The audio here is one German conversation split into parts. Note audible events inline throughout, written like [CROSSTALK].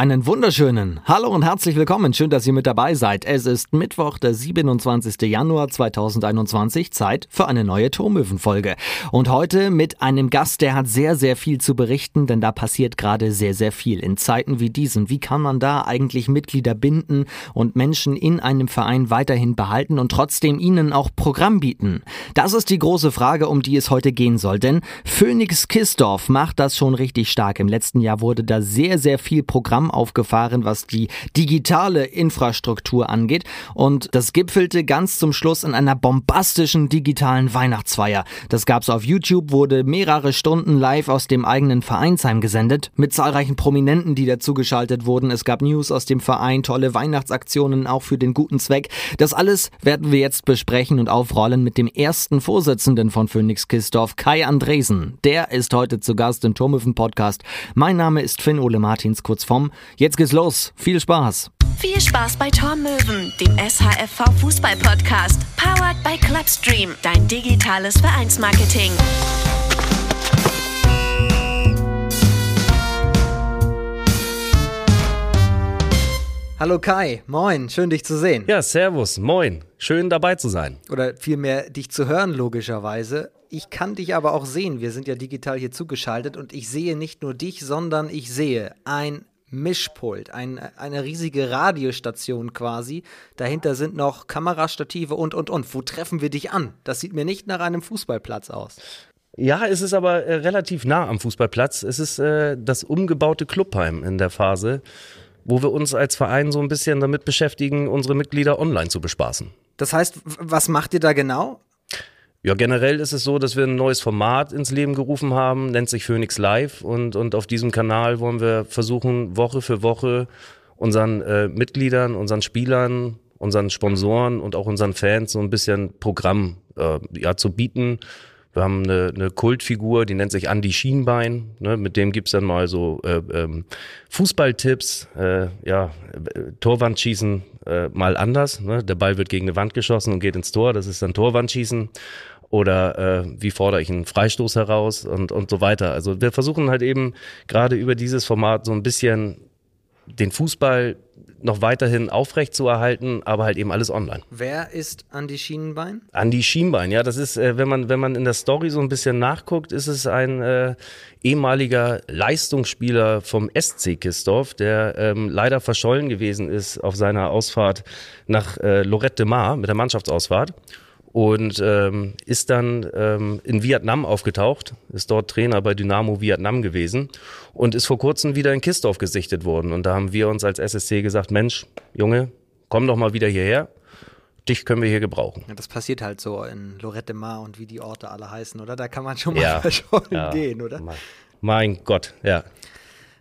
Einen wunderschönen Hallo und herzlich willkommen. Schön, dass ihr mit dabei seid. Es ist Mittwoch, der 27. Januar 2021. Zeit für eine neue Turmöwen-Folge. Und heute mit einem Gast, der hat sehr, sehr viel zu berichten, denn da passiert gerade sehr, sehr viel. In Zeiten wie diesen. Wie kann man da eigentlich Mitglieder binden und Menschen in einem Verein weiterhin behalten und trotzdem ihnen auch Programm bieten? Das ist die große Frage, um die es heute gehen soll. Denn Phoenix Kissdorf macht das schon richtig stark. Im letzten Jahr wurde da sehr, sehr viel Programm Aufgefahren, was die digitale Infrastruktur angeht. Und das gipfelte ganz zum Schluss in einer bombastischen digitalen Weihnachtsfeier. Das gab's auf YouTube, wurde mehrere Stunden live aus dem eigenen Vereinsheim gesendet, mit zahlreichen Prominenten, die dazugeschaltet wurden. Es gab News aus dem Verein, tolle Weihnachtsaktionen auch für den guten Zweck. Das alles werden wir jetzt besprechen und aufrollen mit dem ersten Vorsitzenden von Phoenix Kisdorf, Kai Andresen. Der ist heute zu Gast im Turmhöfen Podcast. Mein Name ist Finn Ole Martins, kurz vom Jetzt geht's los. Viel Spaß. Viel Spaß bei Tormöwen, dem SHFV Fußball Podcast. Powered by Clubstream, dein digitales Vereinsmarketing. Hallo Kai, moin, schön dich zu sehen. Ja, servus, moin, schön dabei zu sein. Oder vielmehr dich zu hören, logischerweise. Ich kann dich aber auch sehen, wir sind ja digital hier zugeschaltet und ich sehe nicht nur dich, sondern ich sehe ein Mischpult, ein, eine riesige Radiostation quasi. Dahinter sind noch Kamerastative und, und, und. Wo treffen wir dich an? Das sieht mir nicht nach einem Fußballplatz aus. Ja, es ist aber äh, relativ nah am Fußballplatz. Es ist äh, das umgebaute Clubheim in der Phase, wo wir uns als Verein so ein bisschen damit beschäftigen, unsere Mitglieder online zu bespaßen. Das heißt, was macht ihr da genau? Ja, generell ist es so, dass wir ein neues Format ins Leben gerufen haben, nennt sich Phoenix Live und, und auf diesem Kanal wollen wir versuchen, Woche für Woche unseren äh, Mitgliedern, unseren Spielern, unseren Sponsoren und auch unseren Fans so ein bisschen Programm äh, ja, zu bieten. Wir haben eine, eine Kultfigur, die nennt sich Andy Schienbein. Ne? Mit dem gibt's dann mal so äh, ähm, Fußballtipps, äh, ja, Torwandschießen äh, mal anders. Ne? Der Ball wird gegen eine Wand geschossen und geht ins Tor, das ist dann Torwandschießen oder äh, wie fordere ich einen Freistoß heraus und, und so weiter. Also wir versuchen halt eben gerade über dieses Format so ein bisschen den Fußball noch weiterhin aufrecht zu erhalten, aber halt eben alles online. Wer ist Andy Schienbein? Andy Schienbein, ja, das ist, äh, wenn man wenn man in der Story so ein bisschen nachguckt, ist es ein äh, ehemaliger Leistungsspieler vom SC Kistorf, der ähm, leider verschollen gewesen ist auf seiner Ausfahrt nach äh, Lorette de Mar mit der Mannschaftsausfahrt und ähm, ist dann ähm, in Vietnam aufgetaucht, ist dort Trainer bei Dynamo Vietnam gewesen und ist vor kurzem wieder in Kistorf gesichtet worden. Und da haben wir uns als SSC gesagt, Mensch, Junge, komm doch mal wieder hierher. Dich können wir hier gebrauchen. Ja, das passiert halt so in Lorette Mar und wie die Orte alle heißen, oder? Da kann man schon mal ja, verschollen [LAUGHS] ja, gehen, oder? Mein Gott, ja.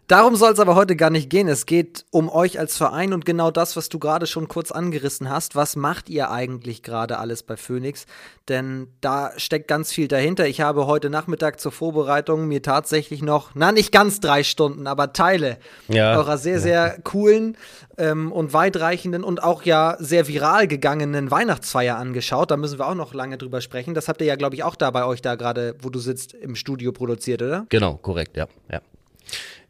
Darum soll es aber heute gar nicht gehen. Es geht um euch als Verein und genau das, was du gerade schon kurz angerissen hast. Was macht ihr eigentlich gerade alles bei Phoenix? Denn da steckt ganz viel dahinter. Ich habe heute Nachmittag zur Vorbereitung mir tatsächlich noch, na nicht ganz drei Stunden, aber Teile ja. eurer sehr, sehr coolen ähm, und weitreichenden und auch ja sehr viral gegangenen Weihnachtsfeier angeschaut. Da müssen wir auch noch lange drüber sprechen. Das habt ihr ja, glaube ich, auch da bei euch da gerade, wo du sitzt, im Studio produziert, oder? Genau, korrekt, ja. ja.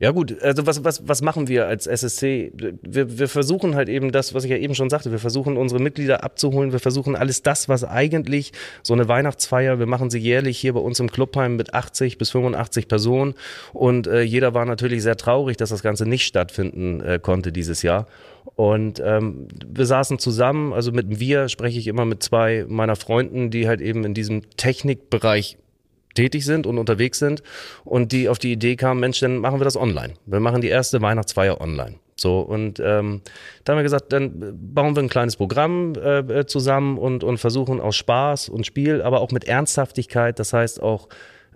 Ja gut, also was, was, was machen wir als SSC? Wir, wir versuchen halt eben das, was ich ja eben schon sagte, wir versuchen unsere Mitglieder abzuholen, wir versuchen alles das, was eigentlich so eine Weihnachtsfeier, wir machen sie jährlich hier bei uns im Clubheim mit 80 bis 85 Personen und äh, jeder war natürlich sehr traurig, dass das Ganze nicht stattfinden äh, konnte dieses Jahr. Und ähm, wir saßen zusammen, also mit wir spreche ich immer mit zwei meiner Freunden, die halt eben in diesem Technikbereich tätig sind und unterwegs sind und die auf die Idee kamen, Mensch, dann machen wir das online. Wir machen die erste Weihnachtsfeier online. So, und ähm, da haben wir gesagt, dann bauen wir ein kleines Programm äh, zusammen und, und versuchen aus Spaß und Spiel, aber auch mit Ernsthaftigkeit, das heißt auch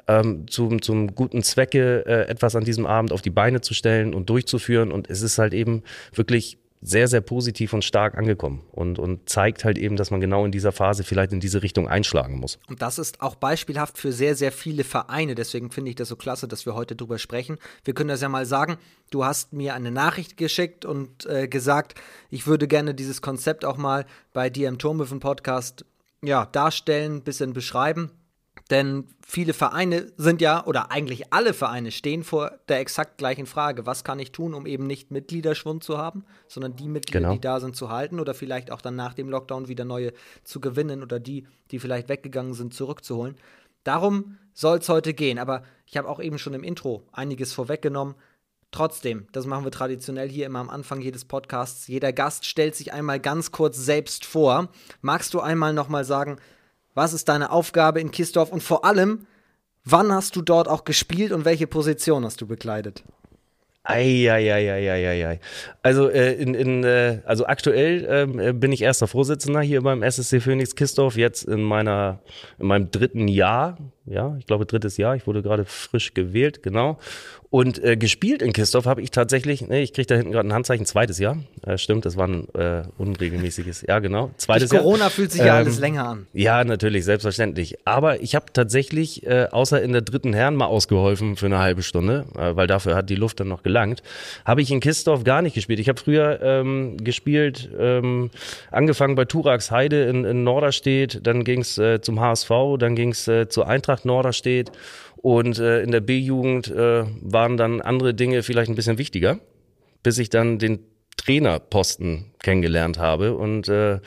ähm, zum, zum guten Zwecke äh, etwas an diesem Abend auf die Beine zu stellen und durchzuführen. Und es ist halt eben wirklich sehr, sehr positiv und stark angekommen und, und zeigt halt eben, dass man genau in dieser Phase vielleicht in diese Richtung einschlagen muss. Und das ist auch beispielhaft für sehr, sehr viele Vereine. Deswegen finde ich das so klasse, dass wir heute drüber sprechen. Wir können das ja mal sagen. Du hast mir eine Nachricht geschickt und äh, gesagt, ich würde gerne dieses Konzept auch mal bei dir im Turmhöfen Podcast ja, darstellen, ein bisschen beschreiben. Denn viele Vereine sind ja, oder eigentlich alle Vereine stehen vor der exakt gleichen Frage. Was kann ich tun, um eben nicht Mitgliederschwund zu haben, sondern die Mitglieder, Genau. die da sind, zu halten oder vielleicht auch dann nach dem Lockdown wieder neue zu gewinnen oder die, die vielleicht weggegangen sind, zurückzuholen. Darum soll es heute gehen. Aber ich habe auch eben schon im Intro einiges vorweggenommen. Trotzdem, das machen wir traditionell hier immer am Anfang jedes Podcasts. Jeder Gast stellt sich einmal ganz kurz selbst vor. Magst du einmal nochmal sagen, was ist deine Aufgabe in Kistorf und vor allem, wann hast du dort auch gespielt und welche Position hast du bekleidet? Eieieiei. Also, äh, in, in, äh, also aktuell ähm, äh, bin ich erster Vorsitzender hier beim SSC Phoenix Kistorf, jetzt in meiner, in meinem dritten Jahr. Ja, ich glaube drittes Jahr. Ich wurde gerade frisch gewählt, genau. Und äh, gespielt in Kistorf habe ich tatsächlich, ne, ich kriege da hinten gerade ein Handzeichen, zweites Jahr. Äh, stimmt, das war ein äh, unregelmäßiges, ja genau, zweites Durch Jahr. Corona fühlt sich ja Ähm, alles länger an. Ja, natürlich, selbstverständlich. Aber ich habe tatsächlich, äh, außer in der dritten Herren mal ausgeholfen für eine halbe Stunde, äh, weil dafür hat die Luft dann noch gelangt, habe ich in Kissdorf gar nicht gespielt. Ich habe früher ähm, gespielt, ähm, angefangen bei Turax Heide in, in Norderstedt, dann ging's äh, zum HSV, dann ging's äh, zur Eintracht Norderstedt und äh, in der B-Jugend äh, waren dann andere Dinge vielleicht ein bisschen wichtiger, bis ich dann den Trainerposten kennengelernt habe und äh,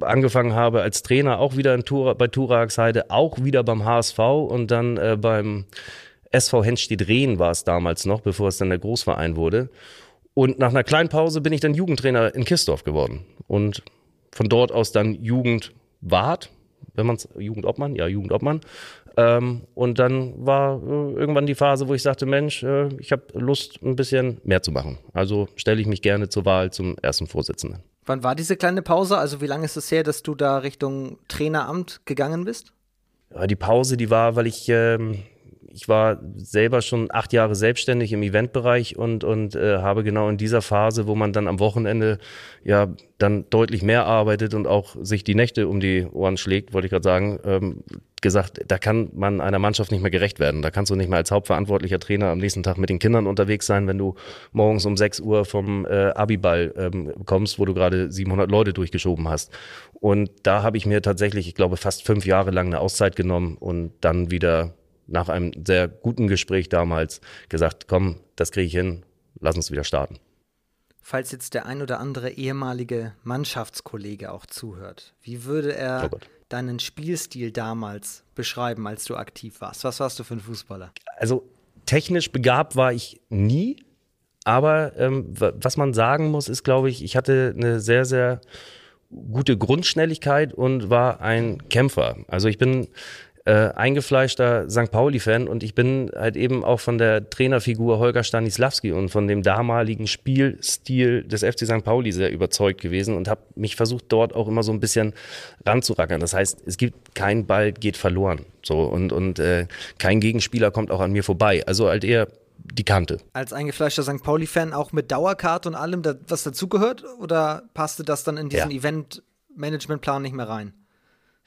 angefangen habe als Trainer auch wieder in Tura, bei Turaxheide, auch wieder beim HSV und dann äh, beim SV Henstedt-Rehn war es damals noch, bevor es dann der Großverein wurde. Und nach einer kleinen Pause bin ich dann Jugendtrainer in Kistorf geworden und von dort aus dann Jugendwart, wenn man es Jugendobmann, ja Jugendobmann. Ähm, und dann war äh, irgendwann die Phase, wo ich sagte, Mensch, äh, ich habe Lust, ein bisschen mehr zu machen. Also stelle ich mich gerne zur Wahl zum ersten Vorsitzenden. Wann war diese kleine Pause? Also wie lange ist es her, dass du da Richtung Traineramt gegangen bist? Ja, die Pause, die war, weil ich, ähm, ich war selber schon acht Jahre selbstständig im Eventbereich und, und äh, habe genau in dieser Phase, wo man dann am Wochenende ja dann deutlich mehr arbeitet und auch sich die Nächte um die Ohren schlägt, wollte ich gerade sagen, ähm, gesagt, da kann man einer Mannschaft nicht mehr gerecht werden. Da kannst du nicht mehr als hauptverantwortlicher Trainer am nächsten Tag mit den Kindern unterwegs sein, wenn du morgens um 6 Uhr vom äh, Abiball ähm, kommst, wo du gerade 700 Leute durchgeschoben hast. Und da habe ich mir tatsächlich, ich glaube, fast fünf Jahre lang eine Auszeit genommen und dann wieder nach einem sehr guten Gespräch damals gesagt, komm, das kriege ich hin, lass uns wieder starten. Falls jetzt der ein oder andere ehemalige Mannschaftskollege auch zuhört, wie würde er Oh deinen Spielstil damals beschreiben, als du aktiv warst? Was warst du für ein Fußballer? Also technisch begabt war ich nie, aber ähm, wa- was man sagen muss, ist, glaube ich, ich hatte eine sehr, sehr gute Grundschnelligkeit und war ein Kämpfer. Also ich bin äh, eingefleischter St. Pauli-Fan und ich bin halt eben auch von der Trainerfigur Holger Stanislawski und von dem damaligen Spielstil des FC St. Pauli sehr überzeugt gewesen und habe mich versucht, dort auch immer so ein bisschen ranzurackern. Das heißt, es gibt kein Ball geht verloren. So und, und äh, kein Gegenspieler kommt auch an mir vorbei. Also halt eher die Kante. Als eingefleischter St. Pauli-Fan auch mit Dauerkarte und allem, was dazugehört? Oder passte das dann in diesen Ja. Event-Management-Plan nicht mehr rein?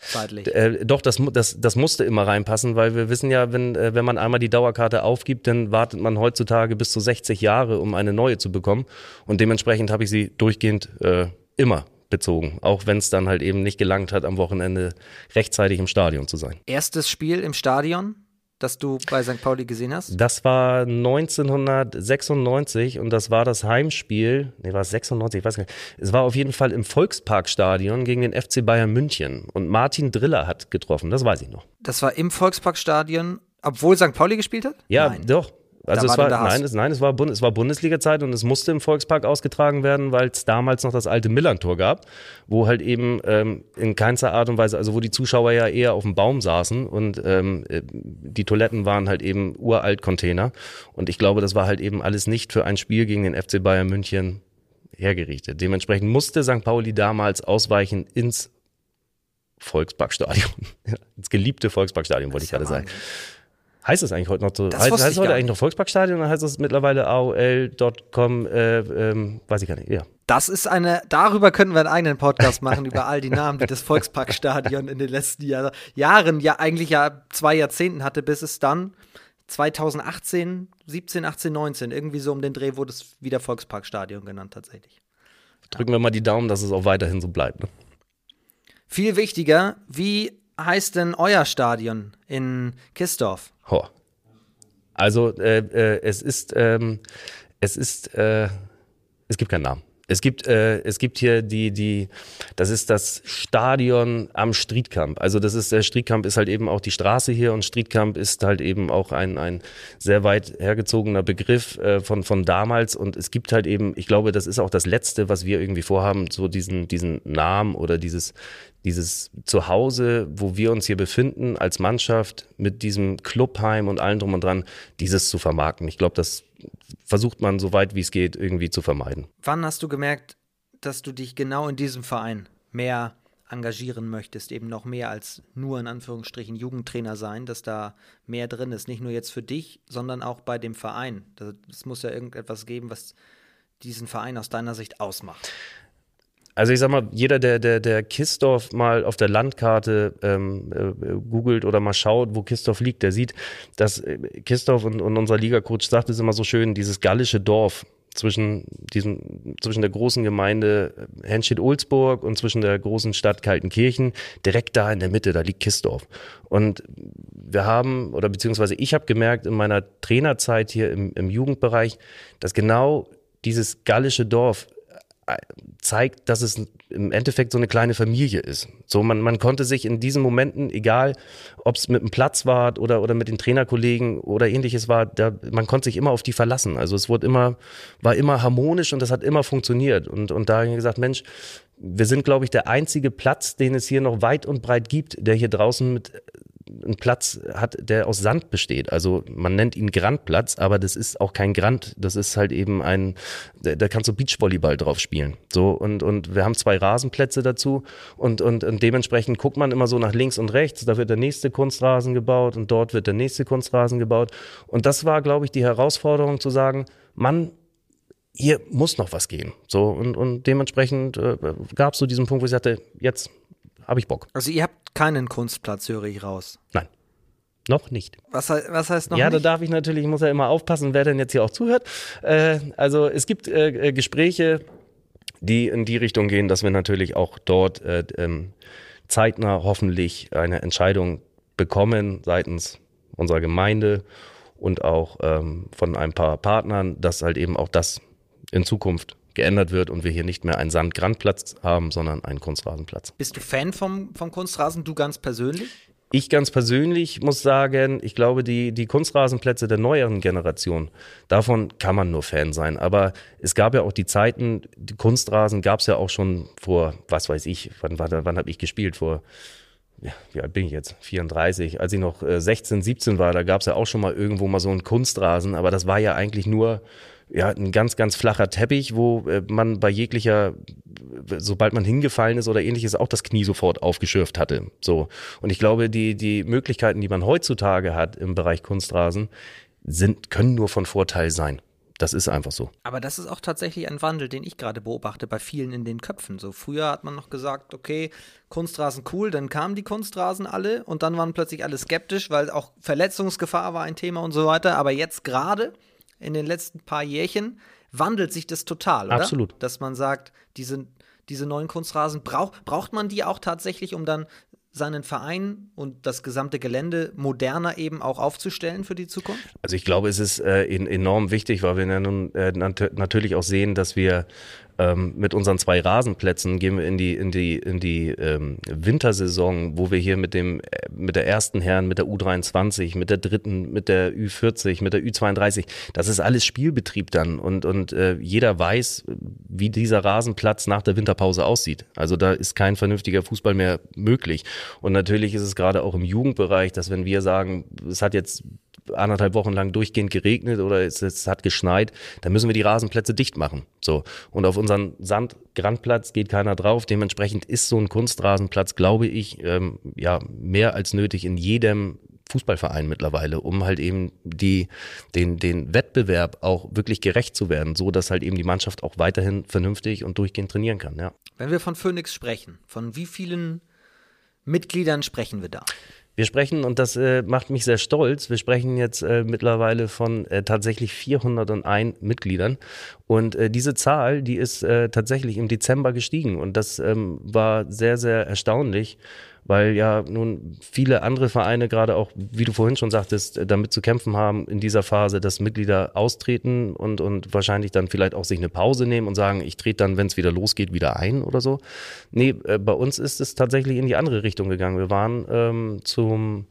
Zeitlich. Äh, doch, das, das, das musste immer reinpassen, weil wir wissen ja, wenn, äh, wenn man einmal die Dauerkarte aufgibt, dann wartet man heutzutage bis zu 60 Jahre, um eine neue zu bekommen. Und dementsprechend habe ich sie durchgehend äh, immer bezogen, auch wenn es dann halt eben nicht gelangt hat, am Wochenende rechtzeitig im Stadion zu sein. Erstes Spiel im Stadion, das du bei St. Pauli gesehen hast? Das war 1996 und das war das Heimspiel, nee, war es 96, ich weiß gar nicht. Es war auf jeden Fall im Volksparkstadion gegen den FC Bayern München und Martin Driller hat getroffen, das weiß ich noch. Das war im Volksparkstadion, obwohl St. Pauli gespielt hat? Ja, Nein. doch. Also Da es war war, nein, es, nein, es war, Bund, es war Bundesliga-Zeit und es musste im Volkspark ausgetragen werden, weil es damals noch das alte Millantor gab, wo halt eben ähm, in keinster Art und Weise, also wo die Zuschauer ja eher auf dem Baum saßen und ähm, äh, die Toiletten waren halt eben uralt Container und ich glaube, das war halt eben alles nicht für ein Spiel gegen den FC Bayern München hergerichtet. Dementsprechend musste St. Pauli damals ausweichen ins Volksparkstadion, [LAUGHS] ins geliebte Volksparkstadion, wollte ich gerade ja sagen. Heißt es eigentlich heute noch so? Das heißt heißt es heute eigentlich noch Volksparkstadion oder heißt es mittlerweile AOL.com, äh, ähm, weiß ich gar nicht. Ja. Das ist eine, darüber könnten wir einen eigenen Podcast machen, über all die Namen, die das Volksparkstadion in den letzten Jahr, Jahren, ja eigentlich ja zwei Jahrzehnten hatte, bis es dann 2018, 17, 18, 19, irgendwie so um den Dreh wurde es wieder Volksparkstadion genannt tatsächlich. Drücken wir mal die Daumen, dass es auch weiterhin so bleibt. Ne? Viel wichtiger, wie heißt denn euer Stadion in Kistorf? Ho. Also äh, äh, es ist, ähm, es ist, äh, es gibt keinen Namen. Es gibt, äh, es gibt hier die, die, das ist das Stadion am Streetcamp. Also das ist, der Streetcamp ist halt eben auch die Straße hier und Streetcamp ist halt eben auch ein, ein sehr weit hergezogener Begriff äh, von, von damals und es gibt halt eben, ich glaube, das ist auch das Letzte, was wir irgendwie vorhaben, so diesen, diesen Namen oder dieses, dieses Zuhause, wo wir uns hier befinden als Mannschaft mit diesem Clubheim und allem drum und dran, dieses zu vermarkten. Ich glaube, das versucht man so weit wie es geht irgendwie zu vermeiden. Wann hast du gemerkt, dass du dich genau in diesem Verein mehr engagieren möchtest, eben noch mehr als nur in Anführungsstrichen Jugendtrainer sein, dass da mehr drin ist, nicht nur jetzt für dich, sondern auch bei dem Verein. Es muss ja irgendetwas geben, was diesen Verein aus deiner Sicht ausmacht. Also ich sag mal, jeder, der, der, der Kistorf mal auf der Landkarte ähm, äh, googelt oder mal schaut, wo Kistorf liegt, der sieht, dass äh, Kistorf und, und unser Ligacoach sagt es immer so schön, dieses gallische Dorf zwischen diesem, zwischen der großen Gemeinde Henstedt-Olsburg und zwischen der großen Stadt Kaltenkirchen, direkt da in der Mitte, da liegt Kistorf. Und wir haben, oder beziehungsweise ich habe gemerkt in meiner Trainerzeit hier im, im Jugendbereich, dass genau dieses gallische Dorf zeigt, dass es im Endeffekt so eine kleine Familie ist. So, man, man konnte sich in diesen Momenten, egal ob es mit dem Platz war oder, oder mit den Trainerkollegen oder ähnliches war, da, man konnte sich immer auf die verlassen. Also es wurde immer, war immer harmonisch und das hat immer funktioniert. Und, und da habe ich gesagt, Mensch, wir sind, glaube ich, der einzige Platz, den es hier noch weit und breit gibt, der hier draußen mit einen Platz hat, der aus Sand besteht. Also man nennt ihn Grandplatz, aber das ist auch kein Grand. Das ist halt eben ein, da, da kannst du Beachvolleyball drauf spielen. So und, und wir haben zwei Rasenplätze dazu und, und, und dementsprechend guckt man immer so nach links und rechts. Da wird der nächste Kunstrasen gebaut und dort wird der nächste Kunstrasen gebaut. Und das war, glaube ich, die Herausforderung zu sagen, Mann, hier muss noch was gehen. So und, und dementsprechend äh, gab es so diesen Punkt, wo ich sagte, jetzt habe ich Bock. Also ihr habt keinen Kunstplatz, höre ich raus. Nein. Noch nicht. Was, was heißt noch ja, nicht? Ja, da darf ich natürlich, ich muss ja immer aufpassen, wer denn jetzt hier auch zuhört. Äh, also es gibt äh, äh, Gespräche, die in die Richtung gehen, dass wir natürlich auch dort äh, ähm, zeitnah hoffentlich eine Entscheidung bekommen seitens unserer Gemeinde und auch ähm, von ein paar Partnern, dass halt eben auch das in Zukunft geändert wird und wir hier nicht mehr einen Sandgrandplatz haben, sondern einen Kunstrasenplatz. Bist du Fan vom, vom Kunstrasen, du ganz persönlich? Ich ganz persönlich muss sagen, ich glaube, die, die Kunstrasenplätze der neueren Generation, davon kann man nur Fan sein. Aber es gab ja auch die Zeiten, die Kunstrasen gab es ja auch schon vor, was weiß ich, wann, wann, wann habe ich gespielt? Vor, ja, wie alt bin ich jetzt? 34. Als ich noch 16, äh, 17 war, da gab es ja auch schon mal irgendwo mal so einen Kunstrasen, aber das war ja eigentlich nur ja, ein ganz, ganz flacher Teppich, wo äh, man bei jeglicher, sobald man hingefallen ist oder ähnliches, auch das Knie sofort aufgeschürft hatte. So. Und ich glaube, die, die Möglichkeiten, die man heutzutage hat im Bereich Kunstrasen, sind, können nur von Vorteil sein. Das ist einfach so. Aber das ist auch tatsächlich ein Wandel, den ich gerade beobachte bei vielen in den Köpfen. So früher hat man noch gesagt, okay, Kunstrasen cool, dann kamen die Kunstrasen alle und dann waren plötzlich alle skeptisch, weil auch Verletzungsgefahr war ein Thema und so weiter. Aber jetzt gerade in den letzten paar Jährchen wandelt sich das total, oder? Absolut. Dass man sagt, diese, diese neuen Kunstrasen, brauch, braucht man die auch tatsächlich, um dann seinen Verein und das gesamte Gelände moderner eben auch aufzustellen für die Zukunft? Also ich glaube, es ist äh, enorm wichtig, weil wir ja nun äh, nat natürlich auch sehen, dass wir ähm, mit unseren zwei Rasenplätzen gehen wir in die, in die, in die ähm, Wintersaison, wo wir hier mit dem, äh, mit der ersten Herren, mit der U23, mit der dritten, mit der Ü40, mit der Ü32. Das ist alles Spielbetrieb dann und, und äh, jeder weiß, wie dieser Rasenplatz nach der Winterpause aussieht. Also da ist kein vernünftiger Fußball mehr möglich. Und natürlich ist es gerade auch im Jugendbereich, dass wenn wir sagen, es hat jetzt anderthalb Wochen lang durchgehend geregnet oder es, es, hat geschneit, dann müssen wir die Rasenplätze dicht machen. So. Und auf unseren Sandgrandplatz geht keiner drauf. Dementsprechend ist so ein Kunstrasenplatz, glaube ich, ähm, ja, mehr als nötig in jedem Fußballverein mittlerweile, um halt eben die, den, den Wettbewerb auch wirklich gerecht zu werden, so dass halt eben die Mannschaft auch weiterhin vernünftig und durchgehend trainieren kann, ja. Wenn wir von Phoenix sprechen, von wie vielen Mitgliedern sprechen wir da? Wir sprechen, und das äh, macht mich sehr stolz, wir sprechen jetzt äh, mittlerweile von äh, tatsächlich 401 Mitgliedern. Und äh, diese Zahl, die ist äh, tatsächlich im Dezember gestiegen. Und das ähm, war sehr, sehr erstaunlich, weil ja nun viele andere Vereine gerade auch, wie du vorhin schon sagtest, damit zu kämpfen haben in dieser Phase, dass Mitglieder austreten und, und wahrscheinlich dann vielleicht auch sich eine Pause nehmen und sagen, ich trete dann, wenn es wieder losgeht, wieder ein oder so. Nee, äh, bei uns ist es tatsächlich in die andere Richtung gegangen. Wir waren ähm, zum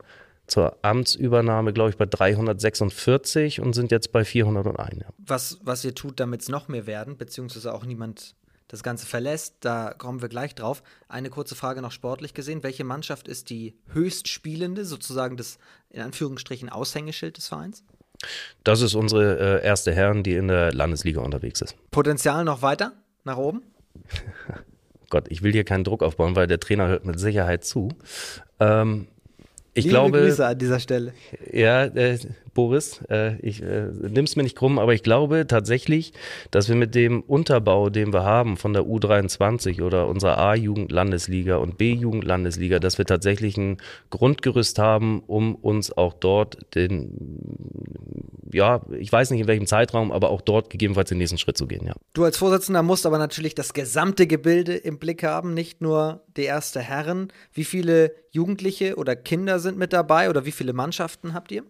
zur Amtsübernahme, glaube ich, bei 346 und sind jetzt bei 401. Ja. Was, was ihr tut, damit es noch mehr werden, beziehungsweise auch niemand das Ganze verlässt, da kommen wir gleich drauf. Eine kurze Frage noch sportlich gesehen. Welche Mannschaft ist die höchstspielende, sozusagen das in Anführungsstrichen Aushängeschild des Vereins? Das ist unsere äh, erste Herren, die in der Landesliga unterwegs ist. Potenzial noch weiter nach oben? [LAUGHS] Gott, ich will hier keinen Druck aufbauen, weil der Trainer hört mit Sicherheit zu. Ähm, ich Liebe glaube, Grüße an dieser Stelle. Ja, äh, Boris, äh, ich äh, nimm's mir nicht krumm, aber ich glaube tatsächlich, dass wir mit dem Unterbau, den wir haben von der U23 oder unserer A-Jugend-Landesliga und B-Jugend-Landesliga, dass wir tatsächlich ein Grundgerüst haben, um uns auch dort den, ja, ich weiß nicht in welchem Zeitraum, aber auch dort gegebenenfalls den nächsten Schritt zu gehen, ja. Du als Vorsitzender musst aber natürlich das gesamte Gebilde im Blick haben, nicht nur die erste Herren. Wie viele Jugendliche oder Kinder sind mit dabei oder wie viele Mannschaften habt ihr?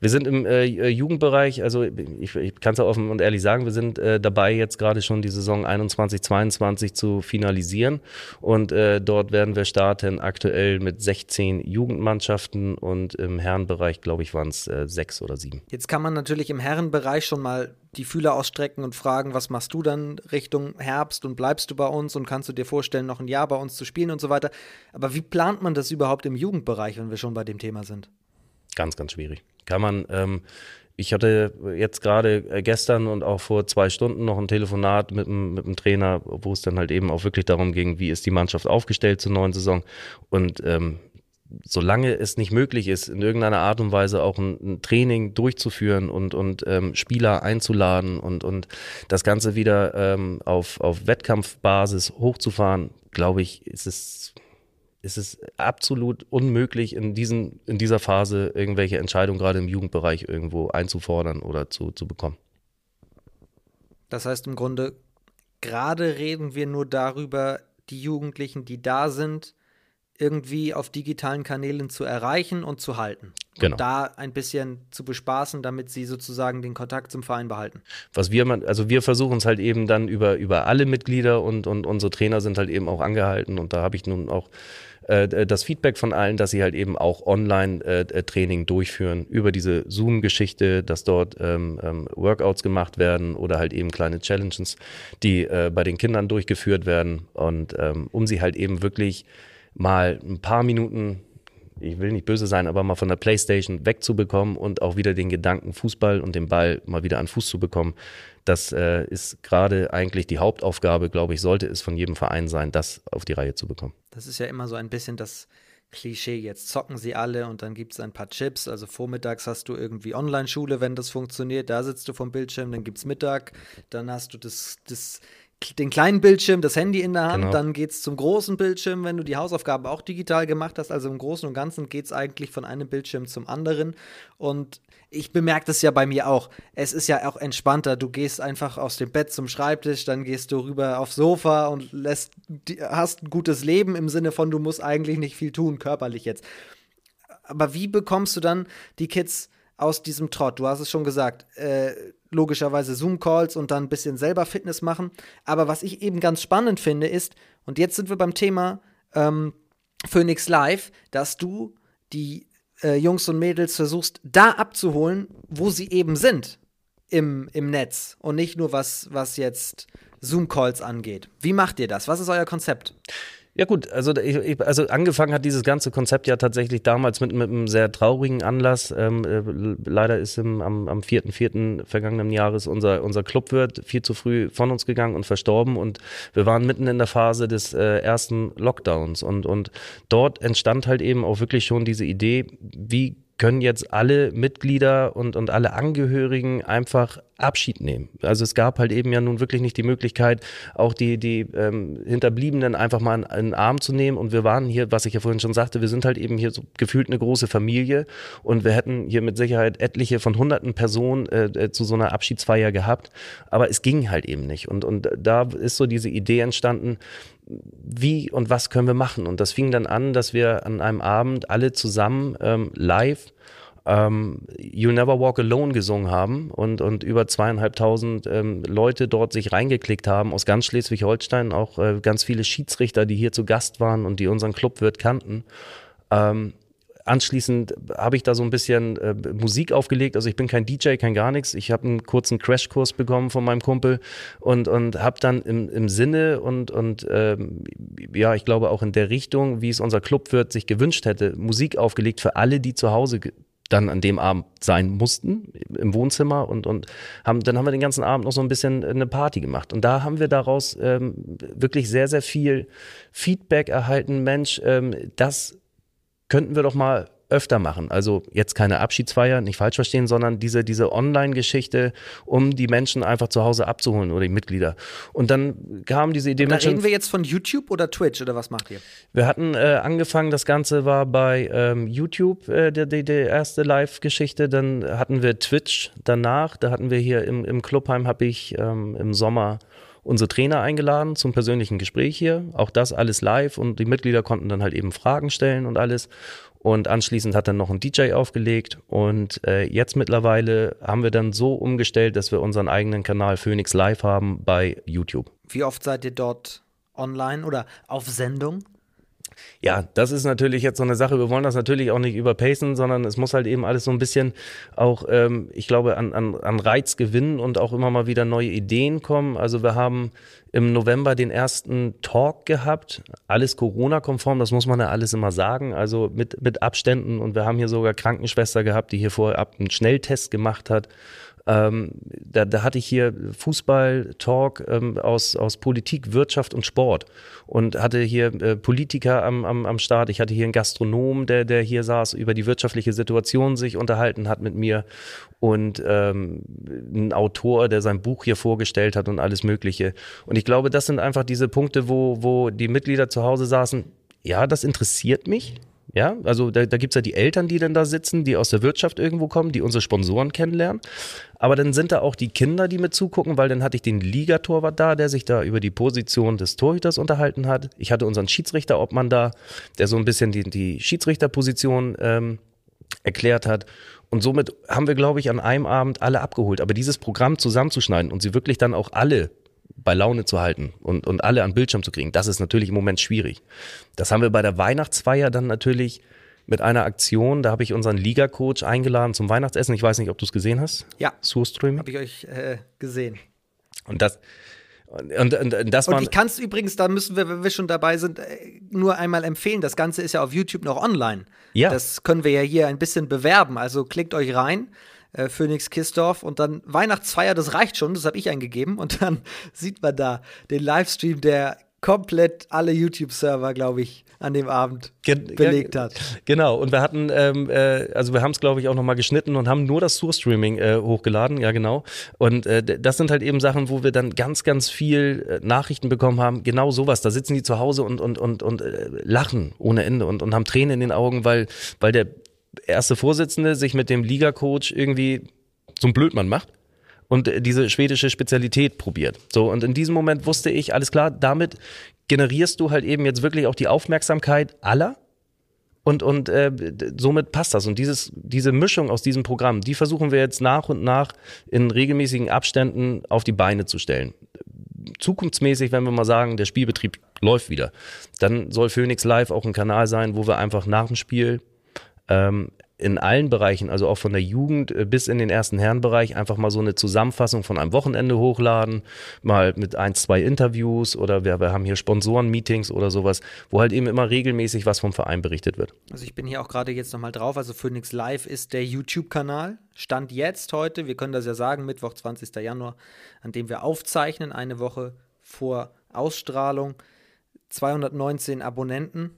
Wir sind im äh, Jugendbereich, also ich, ich kann es ja offen und ehrlich sagen, wir sind äh, dabei, jetzt gerade schon die Saison 21, 22 zu finalisieren. Und äh, dort werden wir starten aktuell mit 16 Jugendmannschaften und im Herrenbereich, glaube ich, waren es äh, sechs oder sieben. Jetzt kann man natürlich im Herrenbereich schon mal die Fühler ausstrecken und fragen, was machst du dann Richtung Herbst und bleibst du bei uns und kannst du dir vorstellen, noch ein Jahr bei uns zu spielen und so weiter. Aber wie plant man das überhaupt im Jugendbereich, wenn wir schon bei dem Thema sind? Ganz, ganz schwierig. Kann man, ähm, ich hatte jetzt gerade äh, gestern und auch vor zwei Stunden noch ein Telefonat mit dem, mit dem Trainer, wo es dann halt eben auch wirklich darum ging, wie ist die Mannschaft aufgestellt zur neuen Saison. Und ähm, solange es nicht möglich ist, in irgendeiner Art und Weise auch ein, ein Training durchzuführen und, und ähm, Spieler einzuladen und, und das Ganze wieder ähm, auf, auf Wettkampfbasis hochzufahren, glaube ich, ist es ist es absolut unmöglich, in, diesen, in dieser Phase irgendwelche Entscheidungen gerade im Jugendbereich irgendwo einzufordern oder zu, zu bekommen. Das heißt im Grunde, gerade reden wir nur darüber, die Jugendlichen, die da sind, irgendwie auf digitalen Kanälen zu erreichen und zu halten. Genau. Und da ein bisschen zu bespaßen, damit sie sozusagen den Kontakt zum Verein behalten. Was wir, also wir versuchen es halt eben dann über, über alle Mitglieder und, und unsere Trainer sind halt eben auch angehalten und da habe ich nun auch äh, das Feedback von allen, dass sie halt eben auch Online-Training äh, durchführen über diese Zoom-Geschichte, dass dort ähm, ähm, Workouts gemacht werden oder halt eben kleine Challenges, die äh, bei den Kindern durchgeführt werden und ähm, um sie halt eben wirklich mal ein paar Minuten ich will nicht böse sein, aber mal von der Playstation wegzubekommen und auch wieder den Gedanken Fußball und den Ball mal wieder an Fuß zu bekommen. Das äh, ist gerade eigentlich die Hauptaufgabe, glaube ich, sollte es von jedem Verein sein, das auf die Reihe zu bekommen. Das ist ja immer so ein bisschen das Klischee. Jetzt zocken sie alle und dann gibt es ein paar Chips. Also vormittags hast du irgendwie Online-Schule, wenn das funktioniert. Da sitzt du vom Bildschirm, dann gibt es Mittag. Dann hast du das, das den kleinen Bildschirm, das Handy in der Hand, genau. dann geht es zum großen Bildschirm, wenn du die Hausaufgaben auch digital gemacht hast. Also im Großen und Ganzen geht es eigentlich von einem Bildschirm zum anderen. Und ich bemerke das ja bei mir auch. Es ist ja auch entspannter. Du gehst einfach aus dem Bett zum Schreibtisch, dann gehst du rüber aufs Sofa und lässt, hast ein gutes Leben im Sinne von, du musst eigentlich nicht viel tun, körperlich jetzt. Aber wie bekommst du dann die Kids aus diesem Trott? Du hast es schon gesagt. Äh, logischerweise Zoom-Calls und dann ein bisschen selber Fitness machen. Aber was ich eben ganz spannend finde, ist, und jetzt sind wir beim Thema ähm, Phoenix Live, dass du die äh, Jungs und Mädels versuchst, da abzuholen, wo sie eben sind im, im Netz und nicht nur was, was jetzt Zoom-Calls angeht. Wie macht ihr das? Was ist euer Konzept? Ja gut, also, ich, also angefangen hat dieses ganze Konzept ja tatsächlich damals mit, mit einem sehr traurigen Anlass. Ähm, äh, leider ist im, am, am 4.4. vergangenen Jahres unser, unser Clubwirt viel zu früh von uns gegangen und verstorben und wir waren mitten in der Phase des äh, ersten Lockdowns und, und dort entstand halt eben auch wirklich schon diese Idee, wie können jetzt alle Mitglieder und, und alle Angehörigen einfach Abschied nehmen. Also es gab halt eben ja nun wirklich nicht die Möglichkeit, auch die, die ähm, Hinterbliebenen einfach mal in, in den Arm zu nehmen. Und wir waren hier, was ich ja vorhin schon sagte, wir sind halt eben hier so gefühlt eine große Familie und wir hätten hier mit Sicherheit etliche von hunderten Personen äh, äh zu so einer Abschiedsfeier gehabt. Aber es ging halt eben nicht. Und, und da ist so diese Idee entstanden, wie und was können wir machen? Und das fing dann an, dass wir an einem Abend alle zusammen ähm, live ähm, You'll Never Walk Alone gesungen haben und, und über zweieinhalbtausend ähm, Leute dort sich reingeklickt haben aus ganz Schleswig-Holstein, auch äh, ganz viele Schiedsrichter, die hier zu Gast waren und die unseren Clubwirt kannten. Ähm, anschließend habe ich da so ein bisschen äh, Musik aufgelegt. Also ich bin kein DJ, kein gar nichts. Ich habe einen kurzen Crashkurs bekommen von meinem Kumpel und, und habe dann im, im Sinne und, und ähm, ja, ich glaube auch in der Richtung, wie es unser Clubwirt sich gewünscht hätte, Musik aufgelegt für alle, die zu Hause dann an dem Abend sein mussten im Wohnzimmer und, und haben, dann haben wir den ganzen Abend noch so ein bisschen eine Party gemacht. Und da haben wir daraus ähm, wirklich sehr, sehr viel Feedback erhalten. Mensch, ähm, das könnten wir doch mal öfter machen. Also jetzt keine Abschiedsfeier, nicht falsch verstehen, sondern diese, diese Online-Geschichte, um die Menschen einfach zu Hause abzuholen oder die Mitglieder. Und dann kam diese Idee. Und da reden wir jetzt von YouTube oder Twitch oder was macht ihr? Wir hatten äh, angefangen, das Ganze war bei ähm, YouTube äh, der, der, der erste Live-Geschichte. Dann hatten wir Twitch danach. Da hatten wir hier im, im Clubheim, habe ich ähm, im Sommer unsere Trainer eingeladen zum persönlichen Gespräch hier. Auch das alles live und die Mitglieder konnten dann halt eben Fragen stellen und alles. Und anschließend hat dann noch ein DJ aufgelegt. Und äh, jetzt mittlerweile haben wir dann so umgestellt, dass wir unseren eigenen Kanal Phoenix Live haben bei YouTube. Wie oft seid ihr dort online oder auf Sendung? Ja, das ist natürlich jetzt so eine Sache. Wir wollen das natürlich auch nicht überpacen, sondern es muss halt eben alles so ein bisschen auch, ähm, ich glaube, an, an, an Reiz gewinnen und auch immer mal wieder neue Ideen kommen. Also wir haben im November den ersten Talk gehabt, alles Corona-konform, das muss man ja alles immer sagen, also mit, mit Abständen und wir haben hier sogar Krankenschwester gehabt, die hier vorher einen Schnelltest gemacht hat ähm, da, da hatte ich hier Fußball-Talk ähm, aus, aus Politik, Wirtschaft und Sport und hatte hier äh, Politiker am, am, am Start. Ich hatte hier einen Gastronom, der, der hier saß, über die wirtschaftliche Situation sich unterhalten hat mit mir und ähm, ein Autor, der sein Buch hier vorgestellt hat und alles Mögliche. Und ich glaube, das sind einfach diese Punkte, wo, wo die Mitglieder zu Hause saßen. Ja, das interessiert mich. Ja, also da, da gibt es ja die Eltern, die dann da sitzen, die aus der Wirtschaft irgendwo kommen, die unsere Sponsoren kennenlernen. Aber dann sind da auch die Kinder, die mit zugucken, weil dann hatte ich den Ligatorwart da, der sich da über die Position des Torhüters unterhalten hat. Ich hatte unseren Schiedsrichterobmann da, der so ein bisschen die, die Schiedsrichterposition ähm, erklärt hat. Und somit haben wir, glaube ich, an einem Abend alle abgeholt. Aber dieses Programm zusammenzuschneiden und sie wirklich dann auch alle bei Laune zu halten und, und alle an Bildschirm zu kriegen, das ist natürlich im Moment schwierig. Das haben wir bei der Weihnachtsfeier dann natürlich mit einer Aktion, da habe ich unseren Liga-Coach eingeladen zum Weihnachtsessen. Ich weiß nicht, ob du es gesehen hast. Ja. Surström. Habe ich euch äh, gesehen. Und das, und, und, und, das und ich kann es übrigens, da müssen wir, wenn wir schon dabei sind, äh, nur einmal empfehlen. Das Ganze ist ja auf YouTube noch online. Ja. Das können wir ja hier ein bisschen bewerben. Also klickt euch rein äh, Phoenix Kistorf und dann Weihnachtsfeier, das reicht schon, das habe ich eingegeben und dann [LAUGHS] sieht man da den Livestream, der komplett alle YouTube-Server, glaube ich, an dem Abend Gen belegt hat. Genau, und wir hatten, ähm, äh, also wir haben es, glaube ich, auch nochmal geschnitten und haben nur das Source-Streaming äh, hochgeladen, ja genau. Und äh, das sind halt eben Sachen, wo wir dann ganz, ganz viel äh, Nachrichten bekommen haben, genau sowas. Da sitzen die zu Hause und, und, und, und äh, lachen ohne Ende und, und haben Tränen in den Augen, weil, weil der erste Vorsitzende sich mit dem Liga-Coach irgendwie ein Blödmann macht und diese schwedische Spezialität probiert. So, und in diesem Moment wusste ich, alles klar, damit generierst du halt eben jetzt wirklich auch die Aufmerksamkeit aller. Und, und äh, somit passt das. Und dieses, diese Mischung aus diesem Programm, die versuchen wir jetzt nach und nach in regelmäßigen Abständen auf die Beine zu stellen. Zukunftsmäßig, wenn wir mal sagen, der Spielbetrieb läuft wieder, dann soll Phoenix Live auch ein Kanal sein, wo wir einfach nach dem Spiel ähm, in allen Bereichen, also auch von der Jugend äh, bis in den ersten Herrenbereich, einfach mal so eine Zusammenfassung von einem Wochenende hochladen, mal mit ein, zwei Interviews oder wir, wir haben hier Sponsoren-Meetings oder sowas, wo halt eben immer regelmäßig was vom Verein berichtet wird. Also ich bin hier auch gerade jetzt nochmal drauf, also Phoenix Live ist der YouTube-Kanal, Stand jetzt heute, wir können das ja sagen, Mittwoch, 20. Januar, an dem wir aufzeichnen, eine Woche vor Ausstrahlung, 219 Abonnenten,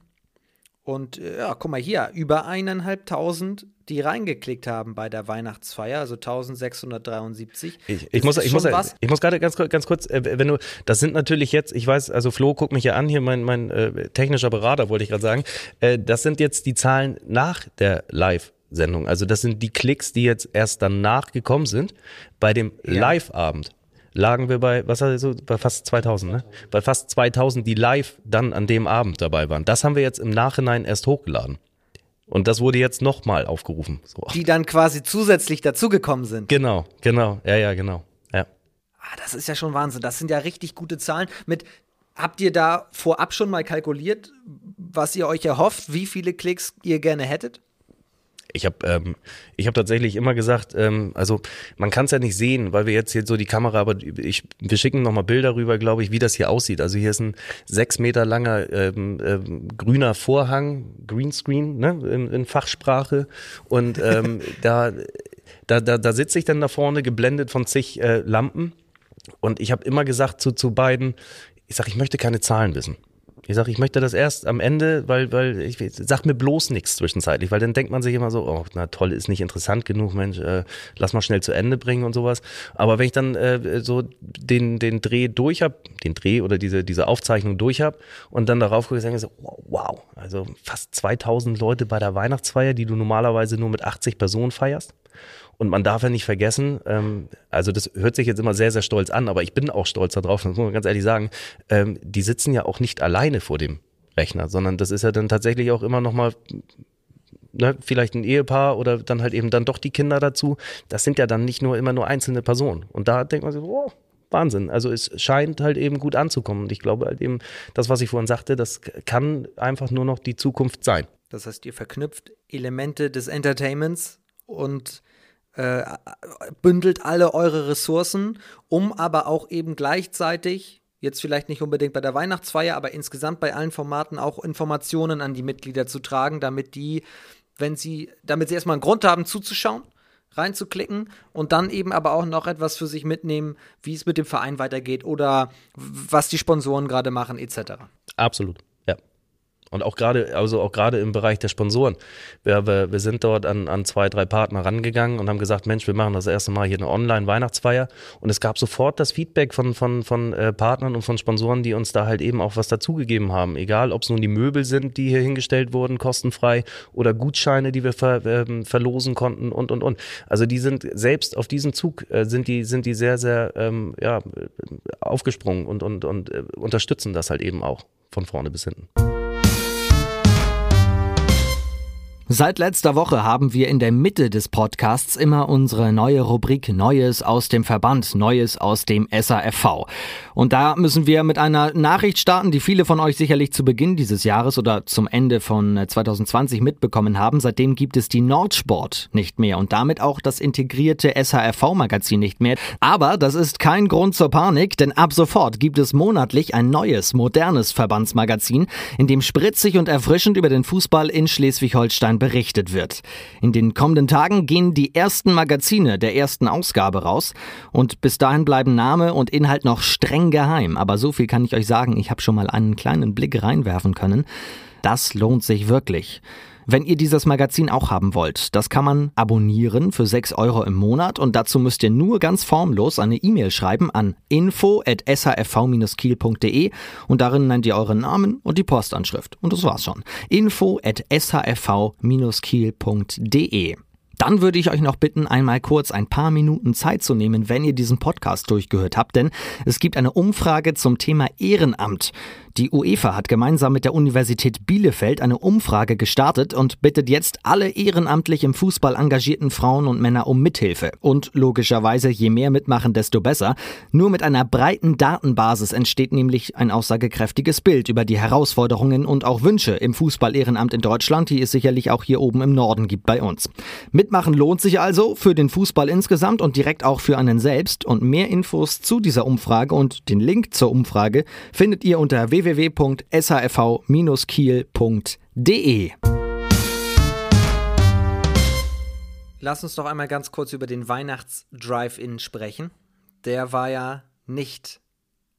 und äh, ja, guck mal hier, über eineinhalbtausend, die reingeklickt haben bei der Weihnachtsfeier, also 1673. Ich, ich muss, ich muss, ich muss gerade ganz, ganz kurz, äh, wenn du, das sind natürlich jetzt, ich weiß, also Flo, guck mich ja an, hier mein, mein äh, technischer Berater, wollte ich gerade sagen. Äh, das sind jetzt die Zahlen nach der Live-Sendung. Also das sind die Klicks, die jetzt erst danach gekommen sind bei dem ja. Live-Abend. Lagen wir bei, was also, bei fast 2000, ne? Bei fast 2000, die live dann an dem Abend dabei waren. Das haben wir jetzt im Nachhinein erst hochgeladen. Und das wurde jetzt nochmal aufgerufen. So. Die dann quasi zusätzlich dazugekommen sind. Genau, genau, ja, ja, genau. Ja. Ah, das ist ja schon Wahnsinn. Das sind ja richtig gute Zahlen. Mit, habt ihr da vorab schon mal kalkuliert, was ihr euch erhofft, wie viele Klicks ihr gerne hättet? Ich habe ähm, ich hab tatsächlich immer gesagt, ähm, also man kann es ja nicht sehen, weil wir jetzt hier so die Kamera, aber ich, wir schicken nochmal Bilder rüber, glaube ich, wie das hier aussieht. Also hier ist ein sechs Meter langer ähm, ähm, grüner Vorhang, Greenscreen, ne, in, in Fachsprache. Und ähm, [LAUGHS] da, da, da, da sitze ich dann da vorne, geblendet von zig äh, Lampen. Und ich habe immer gesagt zu, zu beiden, ich sage, ich möchte keine Zahlen wissen. Ich sage, ich möchte das erst am Ende, weil, weil ich sag mir bloß nichts zwischenzeitlich, weil dann denkt man sich immer so, oh, na toll, ist nicht interessant genug, Mensch, äh, lass mal schnell zu Ende bringen und sowas. Aber wenn ich dann äh, so den, den Dreh durch habe, den Dreh oder diese, diese Aufzeichnung durch habe und dann darauf gucke, sage ich so, wow, also fast 2000 Leute bei der Weihnachtsfeier, die du normalerweise nur mit 80 Personen feierst. Und man darf ja nicht vergessen, ähm, also das hört sich jetzt immer sehr, sehr stolz an, aber ich bin auch stolz darauf, das muss man ganz ehrlich sagen, ähm, die sitzen ja auch nicht alleine vor dem Rechner, sondern das ist ja dann tatsächlich auch immer nochmal ne, vielleicht ein Ehepaar oder dann halt eben dann doch die Kinder dazu. Das sind ja dann nicht nur immer nur einzelne Personen. Und da denkt man sich, oh, Wahnsinn. Also es scheint halt eben gut anzukommen. Und ich glaube halt eben, das, was ich vorhin sagte, das kann einfach nur noch die Zukunft sein. Das heißt, ihr verknüpft Elemente des Entertainments und äh, bündelt alle eure Ressourcen, um aber auch eben gleichzeitig, jetzt vielleicht nicht unbedingt bei der Weihnachtsfeier, aber insgesamt bei allen Formaten auch Informationen an die Mitglieder zu tragen, damit die, wenn sie, damit sie erstmal einen Grund haben zuzuschauen, reinzuklicken und dann eben aber auch noch etwas für sich mitnehmen, wie es mit dem Verein weitergeht oder was die Sponsoren gerade machen, etc. Absolut. Und auch gerade, also auch gerade im Bereich der Sponsoren. Wir, wir, wir sind dort an, an zwei, drei Partner rangegangen und haben gesagt, Mensch, wir machen das erste Mal hier eine Online-Weihnachtsfeier. Und es gab sofort das Feedback von, von, von äh, Partnern und von Sponsoren, die uns da halt eben auch was dazugegeben haben. Egal, ob es nun die Möbel sind, die hier hingestellt wurden, kostenfrei, oder Gutscheine, die wir ver, äh, verlosen konnten und, und, und. Also die sind selbst auf diesen Zug, äh, sind, die, sind die sehr, sehr ähm, ja, aufgesprungen und, und, und äh, unterstützen das halt eben auch von vorne bis hinten. Seit letzter Woche haben wir in der Mitte des Podcasts immer unsere neue Rubrik Neues aus dem Verband, Neues aus dem SAFV. Und da müssen wir mit einer Nachricht starten, die viele von euch sicherlich zu Beginn dieses Jahres oder zum Ende von 2020 mitbekommen haben. Seitdem gibt es die Nordsport nicht mehr und damit auch das integrierte SAFV-Magazin nicht mehr. Aber das ist kein Grund zur Panik, denn ab sofort gibt es monatlich ein neues, modernes Verbandsmagazin, in dem spritzig und erfrischend über den Fußball in Schleswig-Holstein berichtet wird. In den kommenden Tagen gehen die ersten Magazine der ersten Ausgabe raus und bis dahin bleiben Name und Inhalt noch streng geheim. Aber so viel kann ich euch sagen, ich habe schon mal einen kleinen Blick reinwerfen können. Das lohnt sich wirklich. Wenn ihr dieses Magazin auch haben wollt, das kann man abonnieren für 6 Euro im Monat und dazu müsst ihr nur ganz formlos eine E-Mail schreiben an info.shfv-kiel.de und darin nennt ihr euren Namen und die Postanschrift. Und das war's schon. info.shfv-kiel.de dann würde ich euch noch bitten, einmal kurz ein paar Minuten Zeit zu nehmen, wenn ihr diesen Podcast durchgehört habt, denn es gibt eine Umfrage zum Thema Ehrenamt. Die UEFA hat gemeinsam mit der Universität Bielefeld eine Umfrage gestartet und bittet jetzt alle ehrenamtlich im Fußball engagierten Frauen und Männer um Mithilfe. Und logischerweise, je mehr mitmachen, desto besser. Nur mit einer breiten Datenbasis entsteht nämlich ein aussagekräftiges Bild über die Herausforderungen und auch Wünsche im Fußball-Ehrenamt in Deutschland, die es sicherlich auch hier oben im Norden gibt bei uns. Mitmachen lohnt sich also für den Fußball insgesamt und direkt auch für einen selbst. Und mehr Infos zu dieser Umfrage und den Link zur Umfrage findet ihr unter www www.shfv-kiel.de. Lass uns doch einmal ganz kurz über den Weihnachts-Drive-In sprechen. Der war ja nicht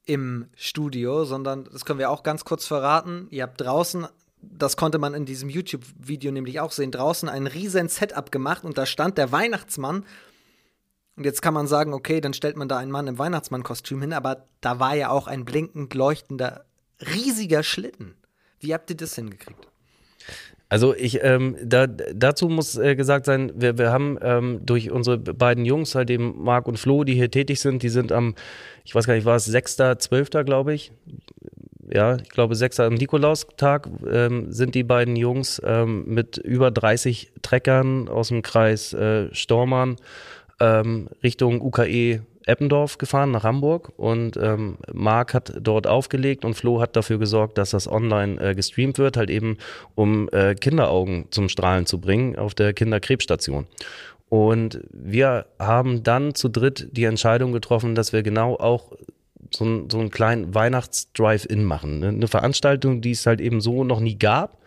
im Studio, sondern das können wir auch ganz kurz verraten. Ihr habt draußen, das konnte man in diesem YouTube-Video nämlich auch sehen, draußen ein riesen Setup gemacht und da stand der Weihnachtsmann und jetzt kann man sagen, okay, dann stellt man da einen Mann im Weihnachtsmannkostüm hin, aber da war ja auch ein blinkend leuchtender riesiger Schlitten. Wie habt ihr das hingekriegt? Also ich, ähm, da, dazu muss äh, gesagt sein, wir, wir haben ähm, durch unsere beiden Jungs, halt eben Marc und Flo, die hier tätig sind, die sind am, ich weiß gar nicht, war es 6., 12., glaube ich. Ja, ich glaube 6. am Nikolaustag ähm, sind die beiden Jungs ähm, mit über 30 Treckern aus dem Kreis äh, Stormann ähm, Richtung UKE Eppendorf gefahren nach Hamburg und ähm, Marc hat dort aufgelegt und Flo hat dafür gesorgt, dass das online äh, gestreamt wird, halt eben um äh, Kinderaugen zum Strahlen zu bringen auf der Kinderkrebsstation. Und wir haben dann zu dritt die Entscheidung getroffen, dass wir genau auch so, so einen kleinen Weihnachts-Drive-In machen. Eine Veranstaltung, die es halt eben so noch nie gab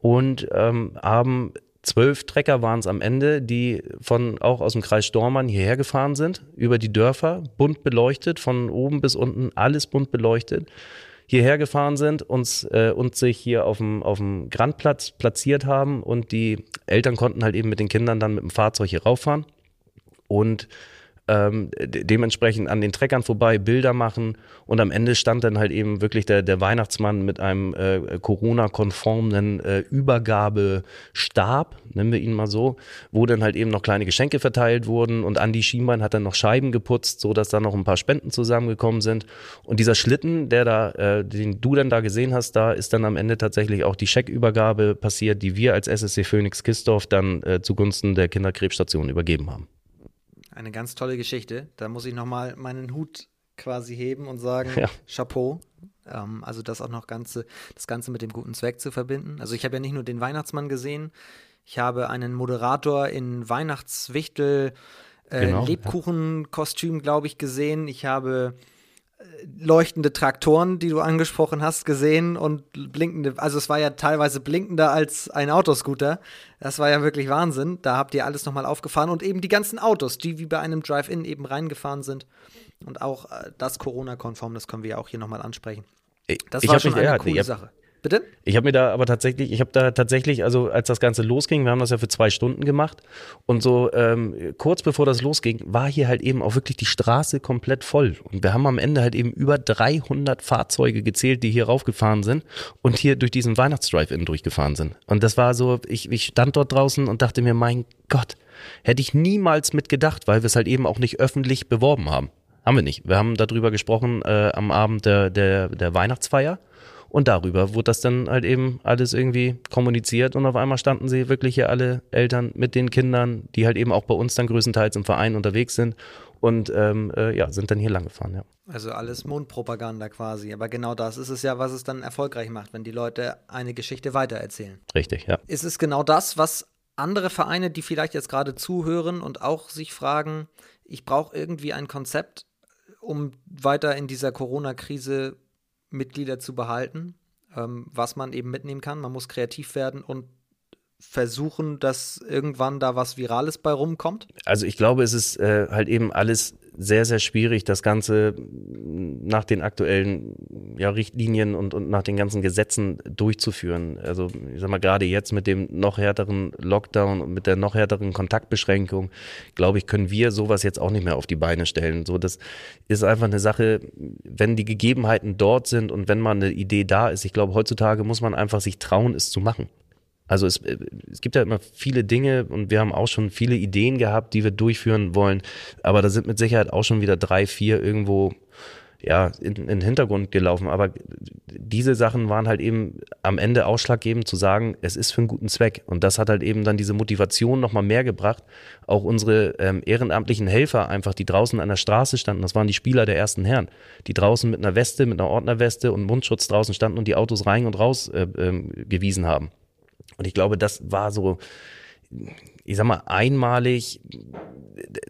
und ähm, haben zwölf Trecker waren es am Ende, die von auch aus dem Kreis Stormann hierher gefahren sind, über die Dörfer, bunt beleuchtet, von oben bis unten alles bunt beleuchtet, hierher gefahren sind, uns äh, und sich hier auf dem, auf dem Grandplatz platziert haben und die Eltern konnten halt eben mit den Kindern dann mit dem Fahrzeug hier rauffahren. Und ähm, dementsprechend an den Treckern vorbei, Bilder machen. Und am Ende stand dann halt eben wirklich der, der Weihnachtsmann mit einem äh, Corona-konformen äh, Übergabestab, nennen wir ihn mal so, wo dann halt eben noch kleine Geschenke verteilt wurden. Und Andi Schienbein hat dann noch Scheiben geputzt, so dass da noch ein paar Spenden zusammengekommen sind. Und dieser Schlitten, der da, äh, den du dann da gesehen hast, da ist dann am Ende tatsächlich auch die Scheckübergabe passiert, die wir als SSC Phoenix Kistorf dann äh, zugunsten der Kinderkrebsstation übergeben haben. Eine ganz tolle Geschichte. Da muss ich nochmal meinen Hut quasi heben und sagen, ja. Chapeau. Ähm, also das auch noch Ganze, das Ganze mit dem guten Zweck zu verbinden. Also ich habe ja nicht nur den Weihnachtsmann gesehen, ich habe einen Moderator in Weihnachtswichtel, äh, genau, Lebkuchenkostüm, glaube ich, gesehen. Ich habe leuchtende Traktoren, die du angesprochen hast, gesehen und blinkende, also es war ja teilweise blinkender als ein Autoscooter. Das war ja wirklich Wahnsinn. Da habt ihr alles nochmal aufgefahren und eben die ganzen Autos, die wie bei einem Drive-In eben reingefahren sind. Und auch äh, das Corona-konform, das können wir ja auch hier nochmal ansprechen. Das ich war schon eine coole Sache. Bitte? Ich habe mir da aber tatsächlich, ich habe da tatsächlich, also als das Ganze losging, wir haben das ja für zwei Stunden gemacht und so ähm, kurz bevor das losging, war hier halt eben auch wirklich die Straße komplett voll und wir haben am Ende halt eben über 300 Fahrzeuge gezählt, die hier raufgefahren sind und hier durch diesen Weihnachtsdrive-In durchgefahren sind. Und das war so, ich, ich stand dort draußen und dachte mir, mein Gott, hätte ich niemals mitgedacht, weil wir es halt eben auch nicht öffentlich beworben haben. Haben wir nicht. Wir haben darüber gesprochen äh, am Abend der, der, der Weihnachtsfeier und darüber wurde das dann halt eben alles irgendwie kommuniziert und auf einmal standen sie wirklich hier alle Eltern mit den Kindern, die halt eben auch bei uns dann größtenteils im Verein unterwegs sind und ähm, äh, ja, sind dann hier lang gefahren, ja. Also alles Mundpropaganda quasi. Aber genau das ist es ja, was es dann erfolgreich macht, wenn die Leute eine Geschichte weitererzählen. Richtig, ja. Ist es genau das, was andere Vereine, die vielleicht jetzt gerade zuhören und auch sich fragen, ich brauche irgendwie ein Konzept, um weiter in dieser Corona-Krise Mitglieder zu behalten, ähm, was man eben mitnehmen kann. Man muss kreativ werden und versuchen, dass irgendwann da was Virales bei rumkommt? Also ich glaube, es ist äh, halt eben alles sehr, sehr schwierig, das Ganze nach den aktuellen ja, Richtlinien und, und nach den ganzen Gesetzen durchzuführen. Also ich sag mal, gerade jetzt mit dem noch härteren Lockdown und mit der noch härteren Kontaktbeschränkung, glaube ich, können wir sowas jetzt auch nicht mehr auf die Beine stellen. So, das ist einfach eine Sache, wenn die Gegebenheiten dort sind und wenn mal eine Idee da ist. Ich glaube, heutzutage muss man einfach sich trauen, es zu machen. Also es, äh, es gibt ja immer viele Dinge und wir haben auch schon viele Ideen gehabt, die wir durchführen wollen. Aber da sind mit Sicherheit auch schon wieder drei, vier irgendwo ja, in, in den Hintergrund gelaufen. Aber diese Sachen waren halt eben am Ende ausschlaggebend zu sagen, es ist für einen guten Zweck. Und das hat halt eben dann diese Motivation nochmal mehr gebracht. Auch unsere ähm, ehrenamtlichen Helfer einfach, die draußen an der Straße standen, das waren die Spieler der ersten Herren, die draußen mit einer Weste, mit einer Ordnerweste und Mundschutz draußen standen und die Autos rein und raus äh, äh, gewiesen haben. Und ich glaube, das war so, ich sag mal, einmalig,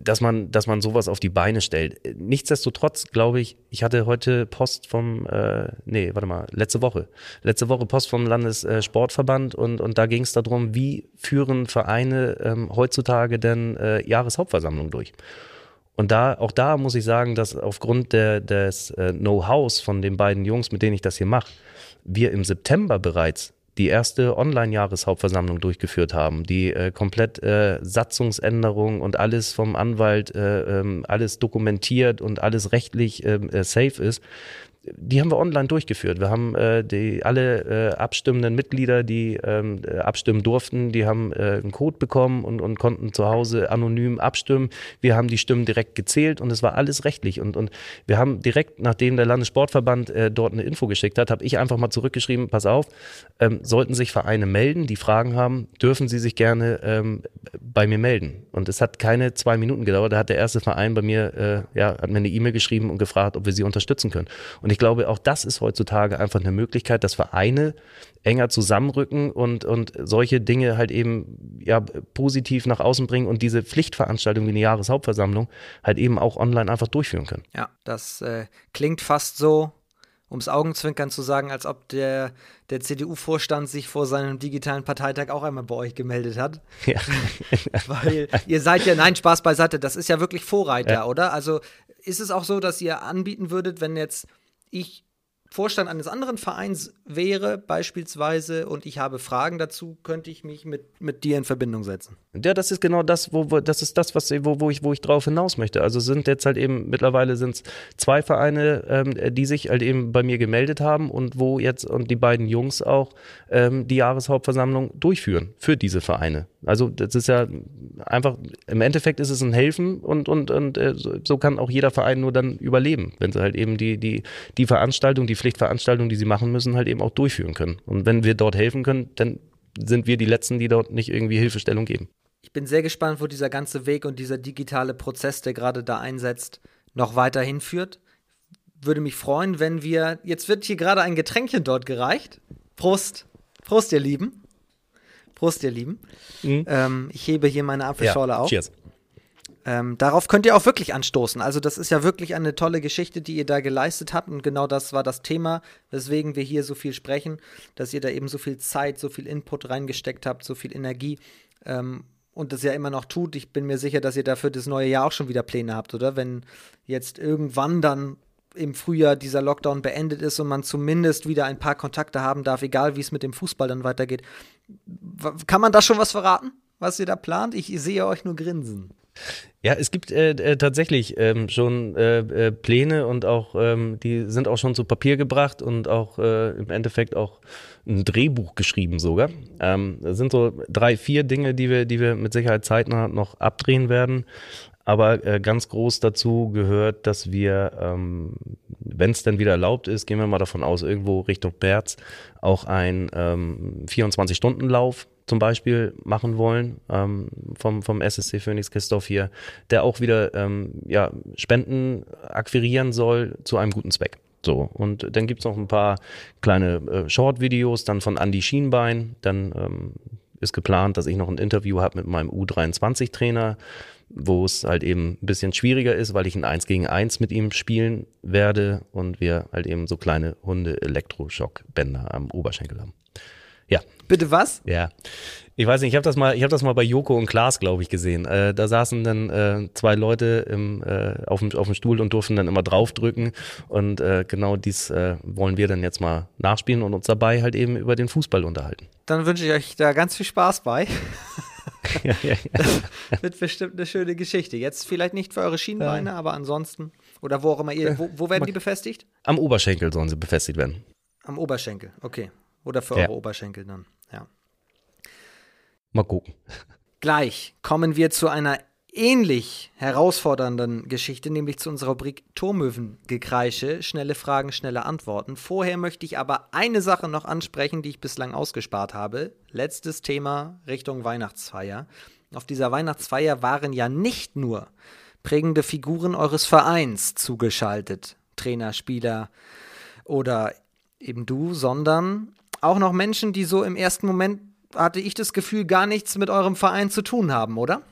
dass man, dass man sowas auf die Beine stellt. Nichtsdestotrotz glaube ich, ich hatte heute Post vom, äh, nee, warte mal, letzte Woche, letzte Woche Post vom Landessportverband und, und da ging es darum, wie führen Vereine ähm, heutzutage denn äh, Jahreshauptversammlung durch. Und da, auch da muss ich sagen, dass aufgrund der, des äh, Know-hows von den beiden Jungs, mit denen ich das hier mache, wir im September bereits die erste Online-Jahreshauptversammlung durchgeführt haben, die äh, komplett äh, Satzungsänderung und alles vom Anwalt, äh, ähm, alles dokumentiert und alles rechtlich ähm, äh, safe ist, die haben wir online durchgeführt. Wir haben äh, die, alle äh, abstimmenden Mitglieder, die ähm, äh, abstimmen durften, die haben äh, einen Code bekommen und, und konnten zu Hause anonym abstimmen. Wir haben die Stimmen direkt gezählt und es war alles rechtlich. Und, und wir haben direkt, nachdem der Landessportverband äh, dort eine Info geschickt hat, habe ich einfach mal zurückgeschrieben, pass auf, ähm, sollten sich Vereine melden, die Fragen haben, dürfen sie sich gerne ähm, bei mir melden. Und es hat keine zwei Minuten gedauert, da hat der erste Verein bei mir, äh, ja, hat mir eine E-Mail geschrieben und gefragt, ob wir sie unterstützen können. Und ich glaube, auch das ist heutzutage einfach eine Möglichkeit, dass Vereine enger zusammenrücken und, und solche Dinge halt eben ja, positiv nach außen bringen und diese Pflichtveranstaltung wie eine Jahreshauptversammlung halt eben auch online einfach durchführen können. Ja, das äh, klingt fast so, ums Augenzwinkern zu sagen, als ob der, der CDU-Vorstand sich vor seinem digitalen Parteitag auch einmal bei euch gemeldet hat. Ja. [LAUGHS] Weil ihr seid ja, nein, Spaß beiseite, das ist ja wirklich Vorreiter, ja. oder? Also ist es auch so, dass ihr anbieten würdet, wenn jetzt ich Vorstand eines anderen Vereins wäre, beispielsweise, und ich habe Fragen dazu, könnte ich mich mit, mit dir in Verbindung setzen. Ja, das ist genau das, wo, wo das ist das, was, wo, wo, ich, wo ich drauf hinaus möchte. Also sind jetzt halt eben, mittlerweile sind es zwei Vereine, ähm, die sich halt eben bei mir gemeldet haben und wo jetzt und die beiden Jungs auch ähm, die Jahreshauptversammlung durchführen für diese Vereine. Also das ist ja einfach, im Endeffekt ist es ein Helfen und, und, und äh, so kann auch jeder Verein nur dann überleben, wenn sie halt eben die, die, die Veranstaltung, die Pflichtveranstaltung, die sie machen müssen, halt eben auch durchführen können. Und wenn wir dort helfen können, dann sind wir die Letzten, die dort nicht irgendwie Hilfestellung geben. Ich bin sehr gespannt, wo dieser ganze Weg und dieser digitale Prozess, der gerade da einsetzt, noch weiter hinführt. Würde mich freuen, wenn wir. Jetzt wird hier gerade ein Getränkchen dort gereicht. Prost. Prost, ihr Lieben. Prost, ihr Lieben. Mhm. Ähm, ich hebe hier meine Apfelschorle ja, auf. Cheers. Ähm, darauf könnt ihr auch wirklich anstoßen. Also das ist ja wirklich eine tolle Geschichte, die ihr da geleistet habt. Und genau das war das Thema, weswegen wir hier so viel sprechen, dass ihr da eben so viel Zeit, so viel Input reingesteckt habt, so viel Energie ähm, und das ja immer noch tut. Ich bin mir sicher, dass ihr dafür das neue Jahr auch schon wieder Pläne habt, oder? Wenn jetzt irgendwann dann im Frühjahr dieser Lockdown beendet ist und man zumindest wieder ein paar Kontakte haben darf, egal wie es mit dem Fußball dann weitergeht. Kann man da schon was verraten, was ihr da plant? Ich sehe euch nur grinsen. Ja, es gibt äh, äh, tatsächlich ähm, schon äh, äh, Pläne und auch ähm, die sind auch schon zu Papier gebracht und auch äh, im Endeffekt auch ein Drehbuch geschrieben sogar. Ähm, das sind so drei, vier Dinge, die wir, die wir mit Sicherheit zeitnah noch abdrehen werden. Aber ganz groß dazu gehört, dass wir, ähm, wenn es denn wieder erlaubt ist, gehen wir mal davon aus, irgendwo Richtung März auch ein ähm, 24-Stunden-Lauf zum Beispiel machen wollen ähm, vom, vom SSC Phoenix Christoph hier, der auch wieder ähm, ja, Spenden akquirieren soll zu einem guten Zweck. So, und dann gibt es noch ein paar kleine äh, Short-Videos, dann von Andy Schienbein. Dann ähm, ist geplant, dass ich noch ein Interview habe mit meinem U23-Trainer, wo es halt eben ein bisschen schwieriger ist, weil ich ein 1 gegen 1 mit ihm spielen werde und wir halt eben so kleine Hunde-Elektroschockbänder am Oberschenkel haben. Ja. Bitte was? Ja. Ich weiß nicht, ich habe das mal, ich habe das mal bei Joko und Klaas, glaube ich, gesehen. Äh, da saßen dann äh, zwei Leute im, äh, auf, dem, auf dem Stuhl und durften dann immer draufdrücken. Und äh, genau dies äh, wollen wir dann jetzt mal nachspielen und uns dabei halt eben über den Fußball unterhalten. Dann wünsche ich euch da ganz viel Spaß bei. ja, ja, ja. Das [LAUGHS] wird bestimmt eine schöne Geschichte. Jetzt vielleicht nicht für eure Schienbeine, aber ansonsten. Oder wo auch immer ihr. Wo, wo werden die befestigt? Am Oberschenkel sollen sie befestigt werden. Am Oberschenkel, okay. Oder für eure Oberschenkel dann, ja. Mal gucken. Gleich kommen wir zu einer ähnlich herausfordernden Geschichte, nämlich zu unserer Rubrik Turmöwengekreische. Schnelle Fragen, schnelle Antworten. Vorher möchte ich aber eine Sache noch ansprechen, die ich bislang ausgespart habe. Letztes Thema Richtung Weihnachtsfeier. Auf dieser Weihnachtsfeier waren ja nicht nur prägende Figuren eures Vereins zugeschaltet, Trainer, Spieler oder eben du, sondern auch noch Menschen, die so im ersten Moment, hatte ich das Gefühl, gar nichts mit eurem Verein zu tun haben, oder?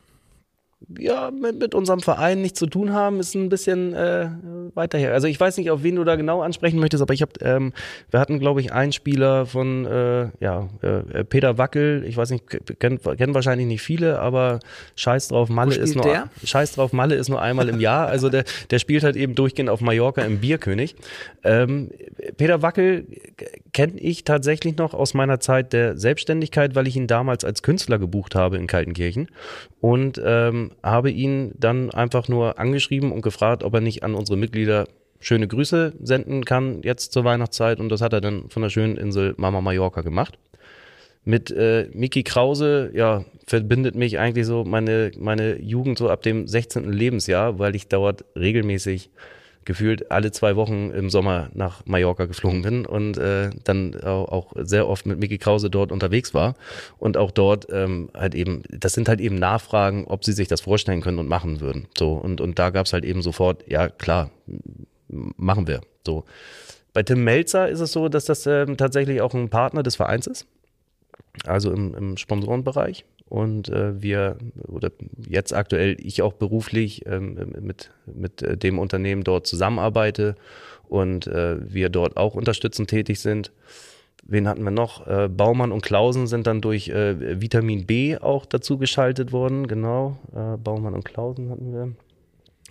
Ja, mit, mit unserem Verein nichts zu tun haben, ist ein bisschen äh, weiter her. Also ich weiß nicht, auf wen du da genau ansprechen möchtest, aber ich habe, ähm, wir hatten, glaube ich, einen Spieler von, äh, ja, äh, Peter Wackel. Ich weiß nicht, kennen kenn wahrscheinlich nicht viele, aber Scheiß drauf, Malle ist nur, der? Scheiß drauf, Malle ist nur einmal im Jahr. Also der, der spielt halt eben durchgehend auf Mallorca im Bierkönig. Ähm, Peter Wackel kenne ich tatsächlich noch aus meiner Zeit der Selbstständigkeit, weil ich ihn damals als Künstler gebucht habe in Kaltenkirchen und ähm, habe ihn dann einfach nur angeschrieben und gefragt, ob er nicht an unsere Mitglieder schöne Grüße senden kann jetzt zur Weihnachtszeit und das hat er dann von der schönen Insel Mama Mallorca gemacht. Mit äh, Miki Krause, ja, verbindet mich eigentlich so meine, meine Jugend so ab dem 16. Lebensjahr, weil ich dort regelmäßig gefühlt alle zwei Wochen im Sommer nach Mallorca geflogen bin und äh, dann auch, sehr oft mit Miki Krause dort unterwegs war und auch dort ähm, halt eben, das sind halt eben Nachfragen, ob sie sich das vorstellen können und machen würden. So und, und da gab es halt eben sofort, ja klar, machen wir. So. Bei Tim Melzer ist es so, dass das ähm, tatsächlich auch ein Partner des Vereins ist also im, im Sponsorenbereich. Und äh, wir, oder jetzt aktuell ich auch beruflich ähm, mit, mit äh, dem Unternehmen dort zusammenarbeite und äh, wir dort auch unterstützend tätig sind. Wen hatten wir noch? Äh, Baumann und Klausen sind dann durch äh, Vitamin B auch dazu geschaltet worden, genau. Äh, Baumann und Klausen hatten wir.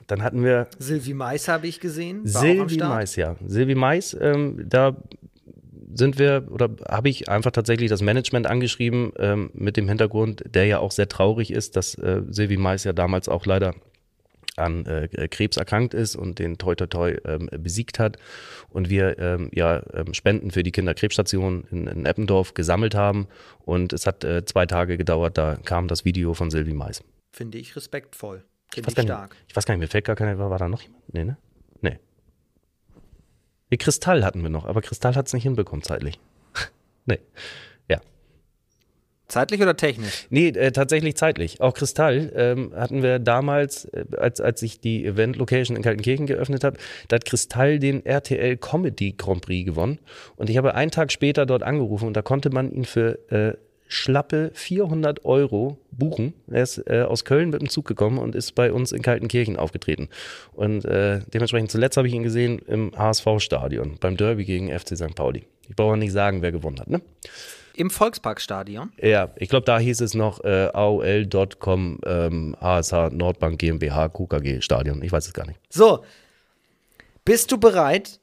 Dann hatten wir. Silvi Mais habe ich gesehen. Silvi Mais, ja. Silvi Mais, ähm, da sind wir oder habe ich einfach tatsächlich das Management angeschrieben ähm, mit dem Hintergrund, der ja auch sehr traurig ist, dass äh, Silvi Mais ja damals auch leider an äh, Krebs erkrankt ist und den Toi Toi Toi ähm, besiegt hat und wir ähm, ja ähm, Spenden für die Kinderkrebsstation in, in Eppendorf gesammelt haben und es hat äh, zwei Tage gedauert, da kam das Video von Silvi Mais. Finde ich respektvoll. Finde ich, ich stark. Nicht, ich weiß gar nicht, mir fällt gar keiner, war da noch jemand? Nee, ne? Nee, Kristall hatten wir noch, aber Kristall hat es nicht hinbekommen zeitlich. [LAUGHS] nee. Ja. Zeitlich oder technisch? Nee, äh, tatsächlich zeitlich. Auch Kristall ähm, hatten wir damals, äh, als, als ich die Event-Location in Kaltenkirchen geöffnet habe, da hat Kristall den RTL Comedy Grand Prix gewonnen. Und ich habe einen Tag später dort angerufen und da konnte man ihn für äh, schlappe 400 Euro buchen. Er ist äh, aus Köln mit dem Zug gekommen und ist bei uns in Kaltenkirchen aufgetreten. Und äh, dementsprechend zuletzt habe ich ihn gesehen im HSV-Stadion beim Derby gegen FC St. Pauli. Ich brauche nicht sagen, wer gewonnen hat, ne? Im Volksparkstadion? Ja, ich glaube, da hieß es noch äh, AOL.com ähm, ASH Nordbank GmbH KKG Stadion. Ich weiß es gar nicht. So, bist du bereit,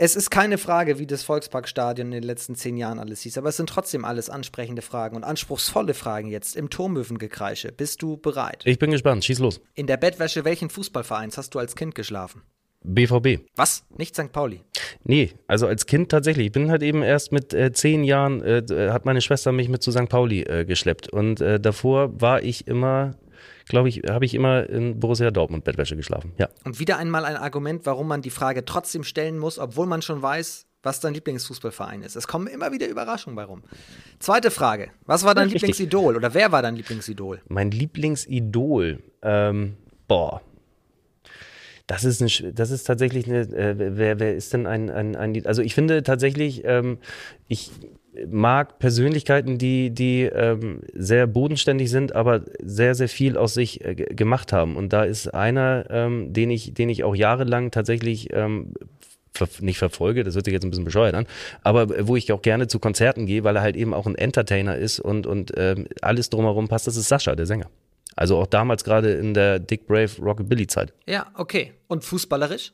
es ist keine Frage, wie das Volksparkstadion in den letzten zehn Jahren alles hieß, aber es sind trotzdem alles ansprechende Fragen und anspruchsvolle Fragen jetzt im Turmöwengekreische. Bist du bereit? Ich bin gespannt, schieß los. In der Bettwäsche welchen Fußballvereins hast du als Kind geschlafen? BVB. Was? Nicht St. Pauli? Nee, also als Kind tatsächlich. Ich bin halt eben erst mit äh, zehn Jahren, äh, hat meine Schwester mich mit zu St. Pauli äh, geschleppt. Und äh, davor war ich immer glaube ich, habe ich immer in Borussia Dortmund Bettwäsche geschlafen. Ja. Und wieder einmal ein Argument, warum man die Frage trotzdem stellen muss, obwohl man schon weiß, was dein Lieblingsfußballverein ist. Es kommen immer wieder Überraschungen bei rum. Zweite Frage. Was war dein ja, [LAUGHS] Lieblingsidol oder wer war dein Lieblingsidol? Mein Lieblingsidol? Ähm, boah. Das ist, eine, das ist tatsächlich eine, äh, wer, wer ist denn ein, ein, ein, also ich finde tatsächlich, ähm, ich, mag Persönlichkeiten, die, die ähm, sehr bodenständig sind, aber sehr, sehr viel aus sich äh, gemacht haben. Und da ist einer, ähm, den, ich, den ich auch jahrelang tatsächlich ähm, ver nicht verfolge, das hört sich jetzt ein bisschen bescheuert an, aber wo ich auch gerne zu Konzerten gehe, weil er halt eben auch ein Entertainer ist und, und ähm, alles drumherum passt, das ist Sascha, der Sänger. Also auch damals gerade in der Dick Brave Rockabilly-Zeit. Ja, okay. Und fußballerisch?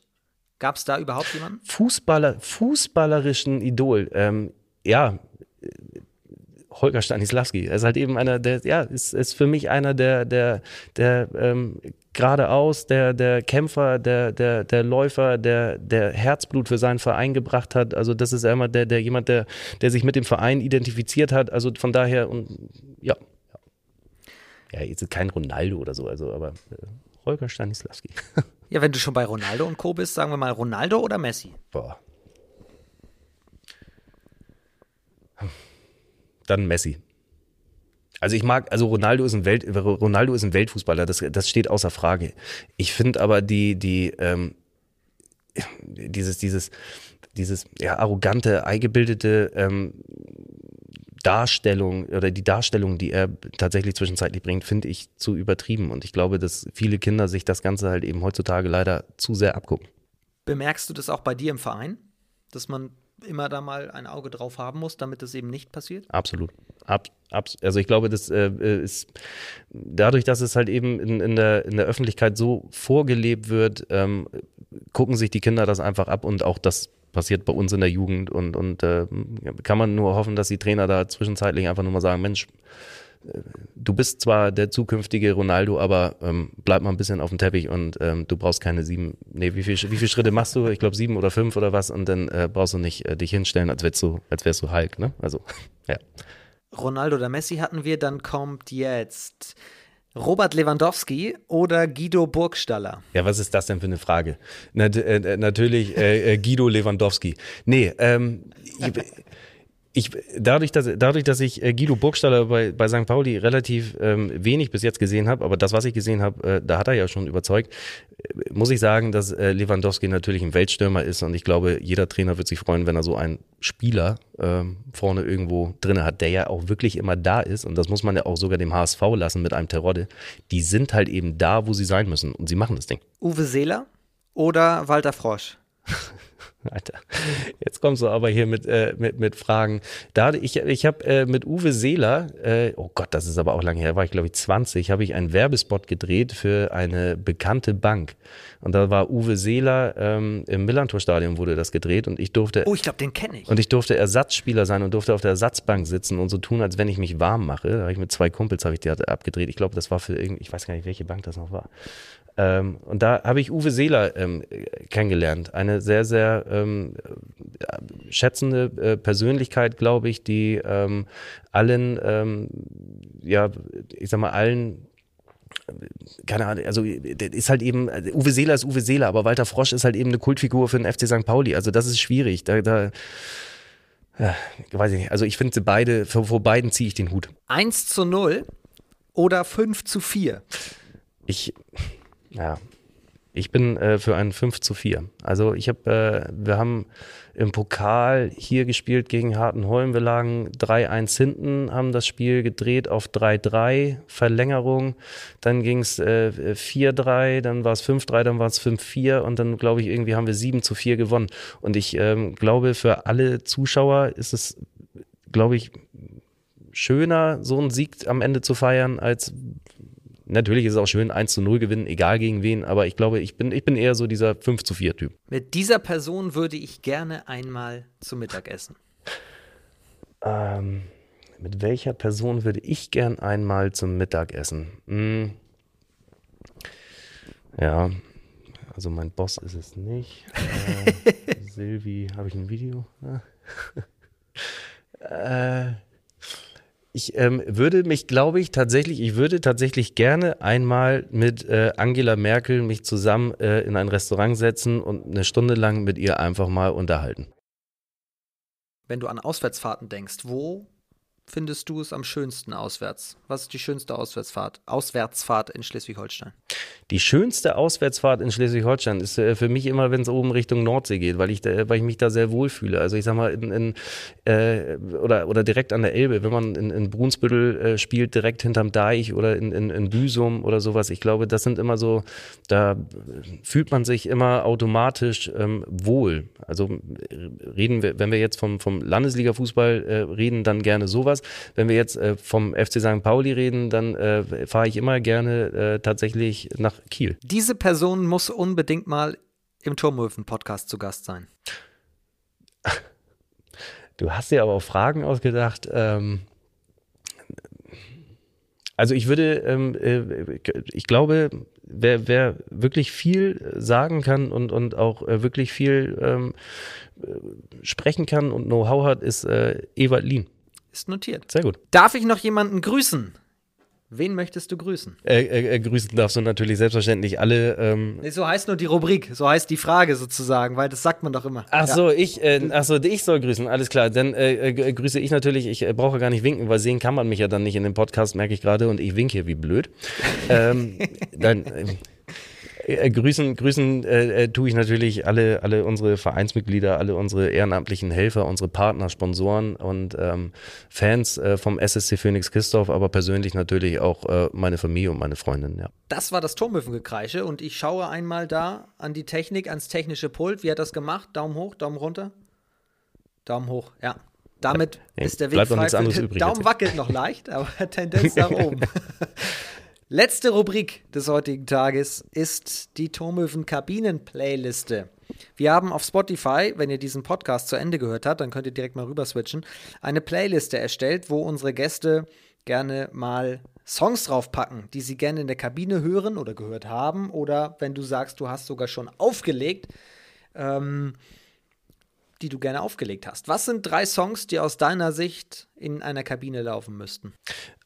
Gab es da überhaupt jemanden? Fußballer, fußballerischen Idol. Ähm, ja, Holger Stanislawski. Er ist halt eben einer, der, ja, ist, ist für mich einer der, der, der ähm, geradeaus, der, der Kämpfer, der, der, der Läufer, der, der Herzblut für seinen Verein gebracht hat. Also das ist immer der, der jemand, der, der sich mit dem Verein identifiziert hat. Also von daher und ja. Ja, jetzt kein Ronaldo oder so, also aber äh, Holger Stanislawski. [LAUGHS] ja, wenn du schon bei Ronaldo und Co. bist, sagen wir mal Ronaldo oder Messi? Boah. Dann Messi. Also ich mag, also Ronaldo ist ein Welt, Ronaldo ist ein Weltfußballer, das, das steht außer Frage. Ich finde aber die, die, ähm, dieses, dieses, dieses ja, arrogante, eingebildete ähm, Darstellung oder die Darstellung, die er tatsächlich zwischenzeitlich bringt, finde ich zu übertrieben. Und ich glaube, dass viele Kinder sich das Ganze halt eben heutzutage leider zu sehr abgucken. Bemerkst du das auch bei dir im Verein? Dass man immer da mal ein Auge drauf haben muss, damit das eben nicht passiert? Absolut. Ab, ab, also ich glaube, das äh, ist dadurch, dass es halt eben in, in, der, in der Öffentlichkeit so vorgelebt wird, ähm, gucken sich die Kinder das einfach ab und auch das passiert bei uns in der Jugend und, und äh, kann man nur hoffen, dass die Trainer da zwischenzeitlich einfach nur mal sagen, Mensch, du bist zwar der zukünftige Ronaldo, aber ähm, bleib mal ein bisschen auf dem Teppich und ähm, du brauchst keine sieben, nee, wie, viel, wie viele Schritte machst du? Ich glaube sieben oder fünf oder was und dann äh, brauchst du nicht äh, dich hinstellen, als wärst du, als wärst du Hulk, ne? Also, [LAUGHS] ja. Ronaldo oder Messi hatten wir, dann kommt jetzt Robert Lewandowski oder Guido Burgstaller? Ja, was ist das denn für eine Frage? Na, äh, natürlich äh, äh, Guido Lewandowski. Nee, ähm, ich, dadurch, dass, dadurch, dass ich äh, Guido Burgstaller bei, bei St. Pauli relativ ähm, wenig bis jetzt gesehen habe, aber das, was ich gesehen habe, äh, da hat er ja schon überzeugt, äh, muss ich sagen, dass äh, Lewandowski natürlich ein Weltstürmer ist und ich glaube, jeder Trainer wird sich freuen, wenn er so einen Spieler ähm, vorne irgendwo drin hat, der ja auch wirklich immer da ist und das muss man ja auch sogar dem HSV lassen mit einem Terodde. Die sind halt eben da, wo sie sein müssen und sie machen das Ding. Uwe Seeler oder Walter Frosch? [LAUGHS] [LAUGHS] Alter, jetzt kommst du aber hier mit, äh, mit, mit Fragen. Da, ich ich habe äh, mit Uwe Seeler, äh, oh Gott, das ist aber auch lange her, war ich glaube ich 20, habe ich einen Werbespot gedreht für eine bekannte Bank. Und da war Uwe Seeler ähm, im Millantor-Stadion wurde das gedreht und ich durfte. Oh, ich glaube, den kenne ich. Und ich durfte Ersatzspieler sein und durfte auf der Ersatzbank sitzen und so tun, als wenn ich mich warm mache. Da habe ich mit zwei Kumpels habe ich die abgedreht. Ich glaube, das war für irgendwie, ich weiß gar nicht, welche Bank das noch war. Ähm, und da habe ich Uwe Seeler ähm, kennengelernt. Eine sehr, sehr ähm, schätzende äh, Persönlichkeit, glaube ich, die ähm, allen, ähm, ja, ich sag mal, allen keine Ahnung, also ist halt eben, Uwe Seeler ist Uwe Seeler, aber Walter Frosch ist halt eben eine Kultfigur für den FC St. Pauli. Also das ist schwierig. Da, da ja, weiß ich nicht. Also ich finde beide, vor, vor beiden ziehe ich den Hut. 1 zu 0 oder 5 zu 4? Ich, ja, ich bin äh, für ein 5 zu 4. Also ich habe, äh, wir haben im Pokal hier gespielt gegen Hartenholm. Wir lagen 3-1 hinten, haben das Spiel gedreht auf 3-3, Verlängerung. Dann ging es äh, 4-3, dann war es 5-3, dann war es 5-4 und dann, glaube ich, irgendwie haben wir 7 zu 4 gewonnen. Und ich ähm, glaube, für alle Zuschauer ist es, glaube ich, schöner, so einen Sieg am Ende zu feiern, als Natürlich ist es auch schön, 1 zu 0 gewinnen, egal gegen wen, aber ich glaube, ich bin, ich bin eher so dieser 5 zu 4 Typ. Mit dieser Person würde ich gerne einmal zu Mittag essen. [LAUGHS] Ähm, mit welcher Person würde ich gern einmal zum Mittagessen? Hm. Ja, also mein Boss ist es nicht. Äh, [LAUGHS] Silvi, habe ich ein Video? [LAUGHS] äh, ich ähm, würde mich, glaube ich, tatsächlich, ich würde tatsächlich gerne einmal mit äh, Angela Merkel mich zusammen äh, in ein Restaurant setzen und eine Stunde lang mit ihr einfach mal unterhalten. Wenn du an Auswärtsfahrten denkst, wo findest du es am schönsten auswärts? Was ist die schönste Auswärtsfahrt, Auswärtsfahrt in Schleswig-Holstein? Die schönste Auswärtsfahrt in Schleswig-Holstein ist äh, für mich immer, wenn es oben Richtung Nordsee geht, weil ich, da, weil ich mich da sehr wohl fühle. Also ich sag mal, in, in, äh, oder, oder direkt an der Elbe, wenn man in, in Brunsbüttel äh, spielt, direkt hinterm Deich oder in, in, in Büsum oder sowas. Ich glaube, das sind immer so, da fühlt man sich immer automatisch ähm, wohl. Also reden wir, wenn wir jetzt vom, vom Landesliga-Fußball äh, reden, dann gerne sowas. Wenn wir jetzt äh, vom FC St. Pauli reden, dann äh, fahre ich immer gerne äh, tatsächlich nach Kiel. Diese Person muss unbedingt mal im Turmhöfen-Podcast zu Gast sein. [LAUGHS] Du hast dir aber auch Fragen ausgedacht. Ähm, also ich würde, ähm, äh, ich glaube, wer, wer wirklich viel sagen kann und, und auch äh, wirklich viel ähm, sprechen kann und Know-how hat, ist äh, Ewald Lien. Ist notiert. Sehr gut. Darf ich noch jemanden grüßen? Wen möchtest du grüßen? Äh, äh, äh, grüßen darfst du natürlich selbstverständlich alle. Ähm nee, so heißt nur die Rubrik, so heißt die Frage sozusagen, weil das sagt man doch immer. Ach so, ja. ich, äh, ach so, ich soll grüßen, alles klar. Dann äh, äh grüße ich natürlich, ich brauche gar nicht winken, weil sehen kann man mich ja dann nicht in dem Podcast, merke ich gerade, und ich winke wie blöd. ähm, [LAUGHS] dann äh, grüßen grüßen äh, äh, tue ich natürlich alle, alle unsere Vereinsmitglieder, alle unsere ehrenamtlichen Helfer, unsere Partner, Sponsoren und ähm, Fans äh, vom SSC Phoenix Christoph, aber persönlich natürlich auch äh, meine Familie und meine Freundin, ja. Das war das Turmhöfengekreische und ich schaue einmal da an die Technik, ans technische Pult. Wie hat das gemacht? Daumen hoch, Daumen runter? Daumen hoch, ja. Damit ja, ist der Weg frei. Daumen wackelt noch leicht, aber [LAUGHS] Tendenz nach [LAUGHS] oben. Letzte Rubrik des heutigen Tages ist die Turmöwen Kabinen-Playliste. Wir haben auf Spotify, wenn ihr diesen Podcast zu Ende gehört habt, dann könnt ihr direkt mal rüber switchen, eine Playliste erstellt, wo unsere Gäste gerne mal Songs draufpacken, die sie gerne in der Kabine hören oder gehört haben. Oder wenn du sagst, du hast sogar schon aufgelegt, ähm, die du gerne aufgelegt hast. Was sind drei Songs, die aus deiner Sicht in einer Kabine laufen müssten?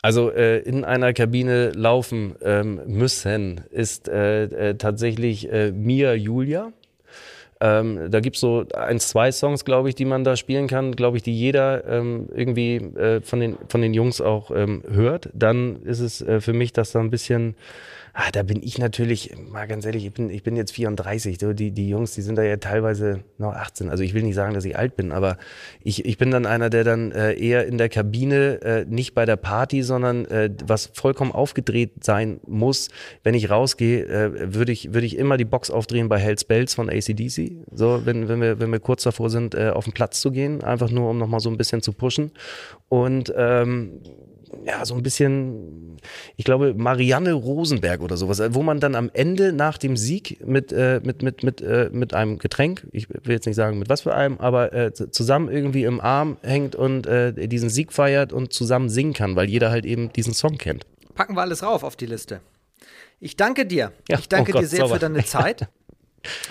Also äh, in einer Kabine laufen ähm, müssen ist äh, äh, tatsächlich äh, Mia Julia. Ähm, da gibt es so ein, zwei Songs, glaube ich, die man da spielen kann, glaube ich, die jeder ähm, irgendwie äh, von, den, von den Jungs auch ähm, hört. Dann ist es äh, für mich, dass da ein bisschen Ah, da bin ich natürlich, mal ganz ehrlich, ich bin, ich bin jetzt 34. Die, die Jungs, die sind da ja teilweise noch 18. Also ich will nicht sagen, dass ich alt bin, aber ich, ich bin dann einer, der dann äh, eher in der Kabine, äh, nicht bei der Party, sondern äh, was vollkommen aufgedreht sein muss. Wenn ich rausgehe, äh, würde ich, würde ich immer die Box aufdrehen bei Hells Bells von ACDC. So, wenn, wenn, wir, wenn wir kurz davor sind, äh, auf den Platz zu gehen, einfach nur, um nochmal so ein bisschen zu pushen. Und ähm, ja, so ein bisschen, ich glaube, Marianne Rosenberg oder sowas, wo man dann am Ende nach dem Sieg mit, äh, mit, mit, mit, äh, mit einem Getränk, ich will jetzt nicht sagen mit was für einem, aber äh, zusammen irgendwie im Arm hängt und äh, diesen Sieg feiert und zusammen singen kann, weil jeder halt eben diesen Song kennt. Packen wir alles rauf auf die Liste. Ich danke dir. Ja, ich danke oh Gott, dir sehr sauber. für deine Zeit. [LAUGHS]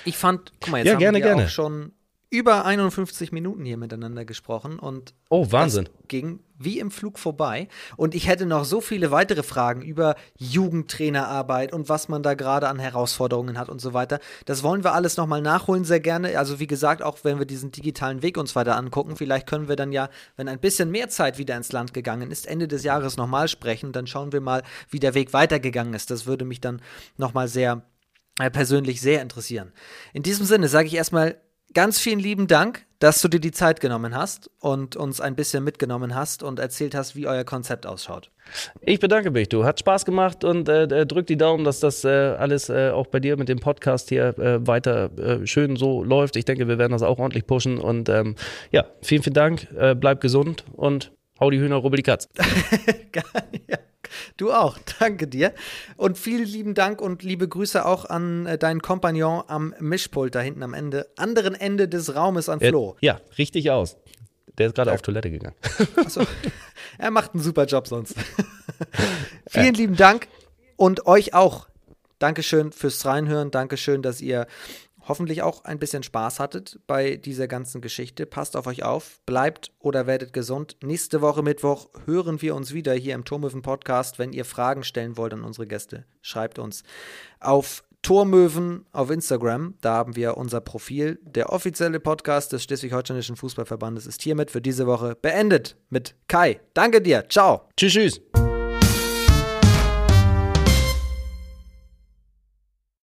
Ich fand, guck mal, jetzt ja, haben gerne, wir gerne. auch schon über 51 Minuten hier miteinander gesprochen und oh Wahnsinn ging wie im Flug vorbei und ich hätte noch so viele weitere Fragen über Jugendtrainerarbeit und was man da gerade an Herausforderungen hat und so weiter. Das wollen wir alles nochmal nachholen sehr gerne. Also wie gesagt, auch wenn wir diesen digitalen Weg uns weiter angucken, vielleicht können wir dann ja, wenn ein bisschen mehr Zeit wieder ins Land gegangen ist, Ende des Jahres nochmal sprechen. Dann schauen wir mal, wie der Weg weitergegangen ist. Das würde mich dann nochmal sehr äh, persönlich sehr interessieren. In diesem Sinne sage ich erstmal ganz vielen lieben Dank, dass du dir die Zeit genommen hast und uns ein bisschen mitgenommen hast und erzählt hast, wie euer Konzept ausschaut. Ich bedanke mich, du. Hat Spaß gemacht und äh, äh drück die Daumen, dass das äh, alles äh, auch bei dir mit dem Podcast hier äh, weiter äh, schön so läuft. Ich denke, wir werden das auch ordentlich pushen und ähm, ja, vielen, vielen Dank. bleib gesund und hau die Hühner, rubbel die Katz. ja. [LAUGHS] [LAUGHS] Du auch, [LAUGHS] danke dir. Und vielen lieben Dank und liebe Grüße auch an äh, deinen Kompagnon am Mischpult da hinten am Ende, anderen Ende des Raumes an Flo. Ja, ja richtig aus. Der ist gerade auf Toilette gegangen. Achso. [LAUGHS] Er macht einen super Job sonst. [LAUGHS] Vielen lieben Dank und euch auch. Dankeschön fürs Reinhören. Dankeschön, dass ihr hoffentlich auch ein bisschen Spaß hattet bei dieser ganzen Geschichte. Passt auf euch auf, bleibt oder werdet gesund. Nächste Woche Mittwoch hören wir uns wieder hier im Turmöwen Podcast. Wenn ihr Fragen stellen wollt an unsere Gäste, schreibt uns auf Turmöwen auf Instagram. Da haben wir unser Profil. Der offizielle Podcast des Schleswig-Holsteinischen Fußballverbandes ist hiermit für diese Woche beendet mit Kai. Danke dir. Ciao. Tschüss, tschüss.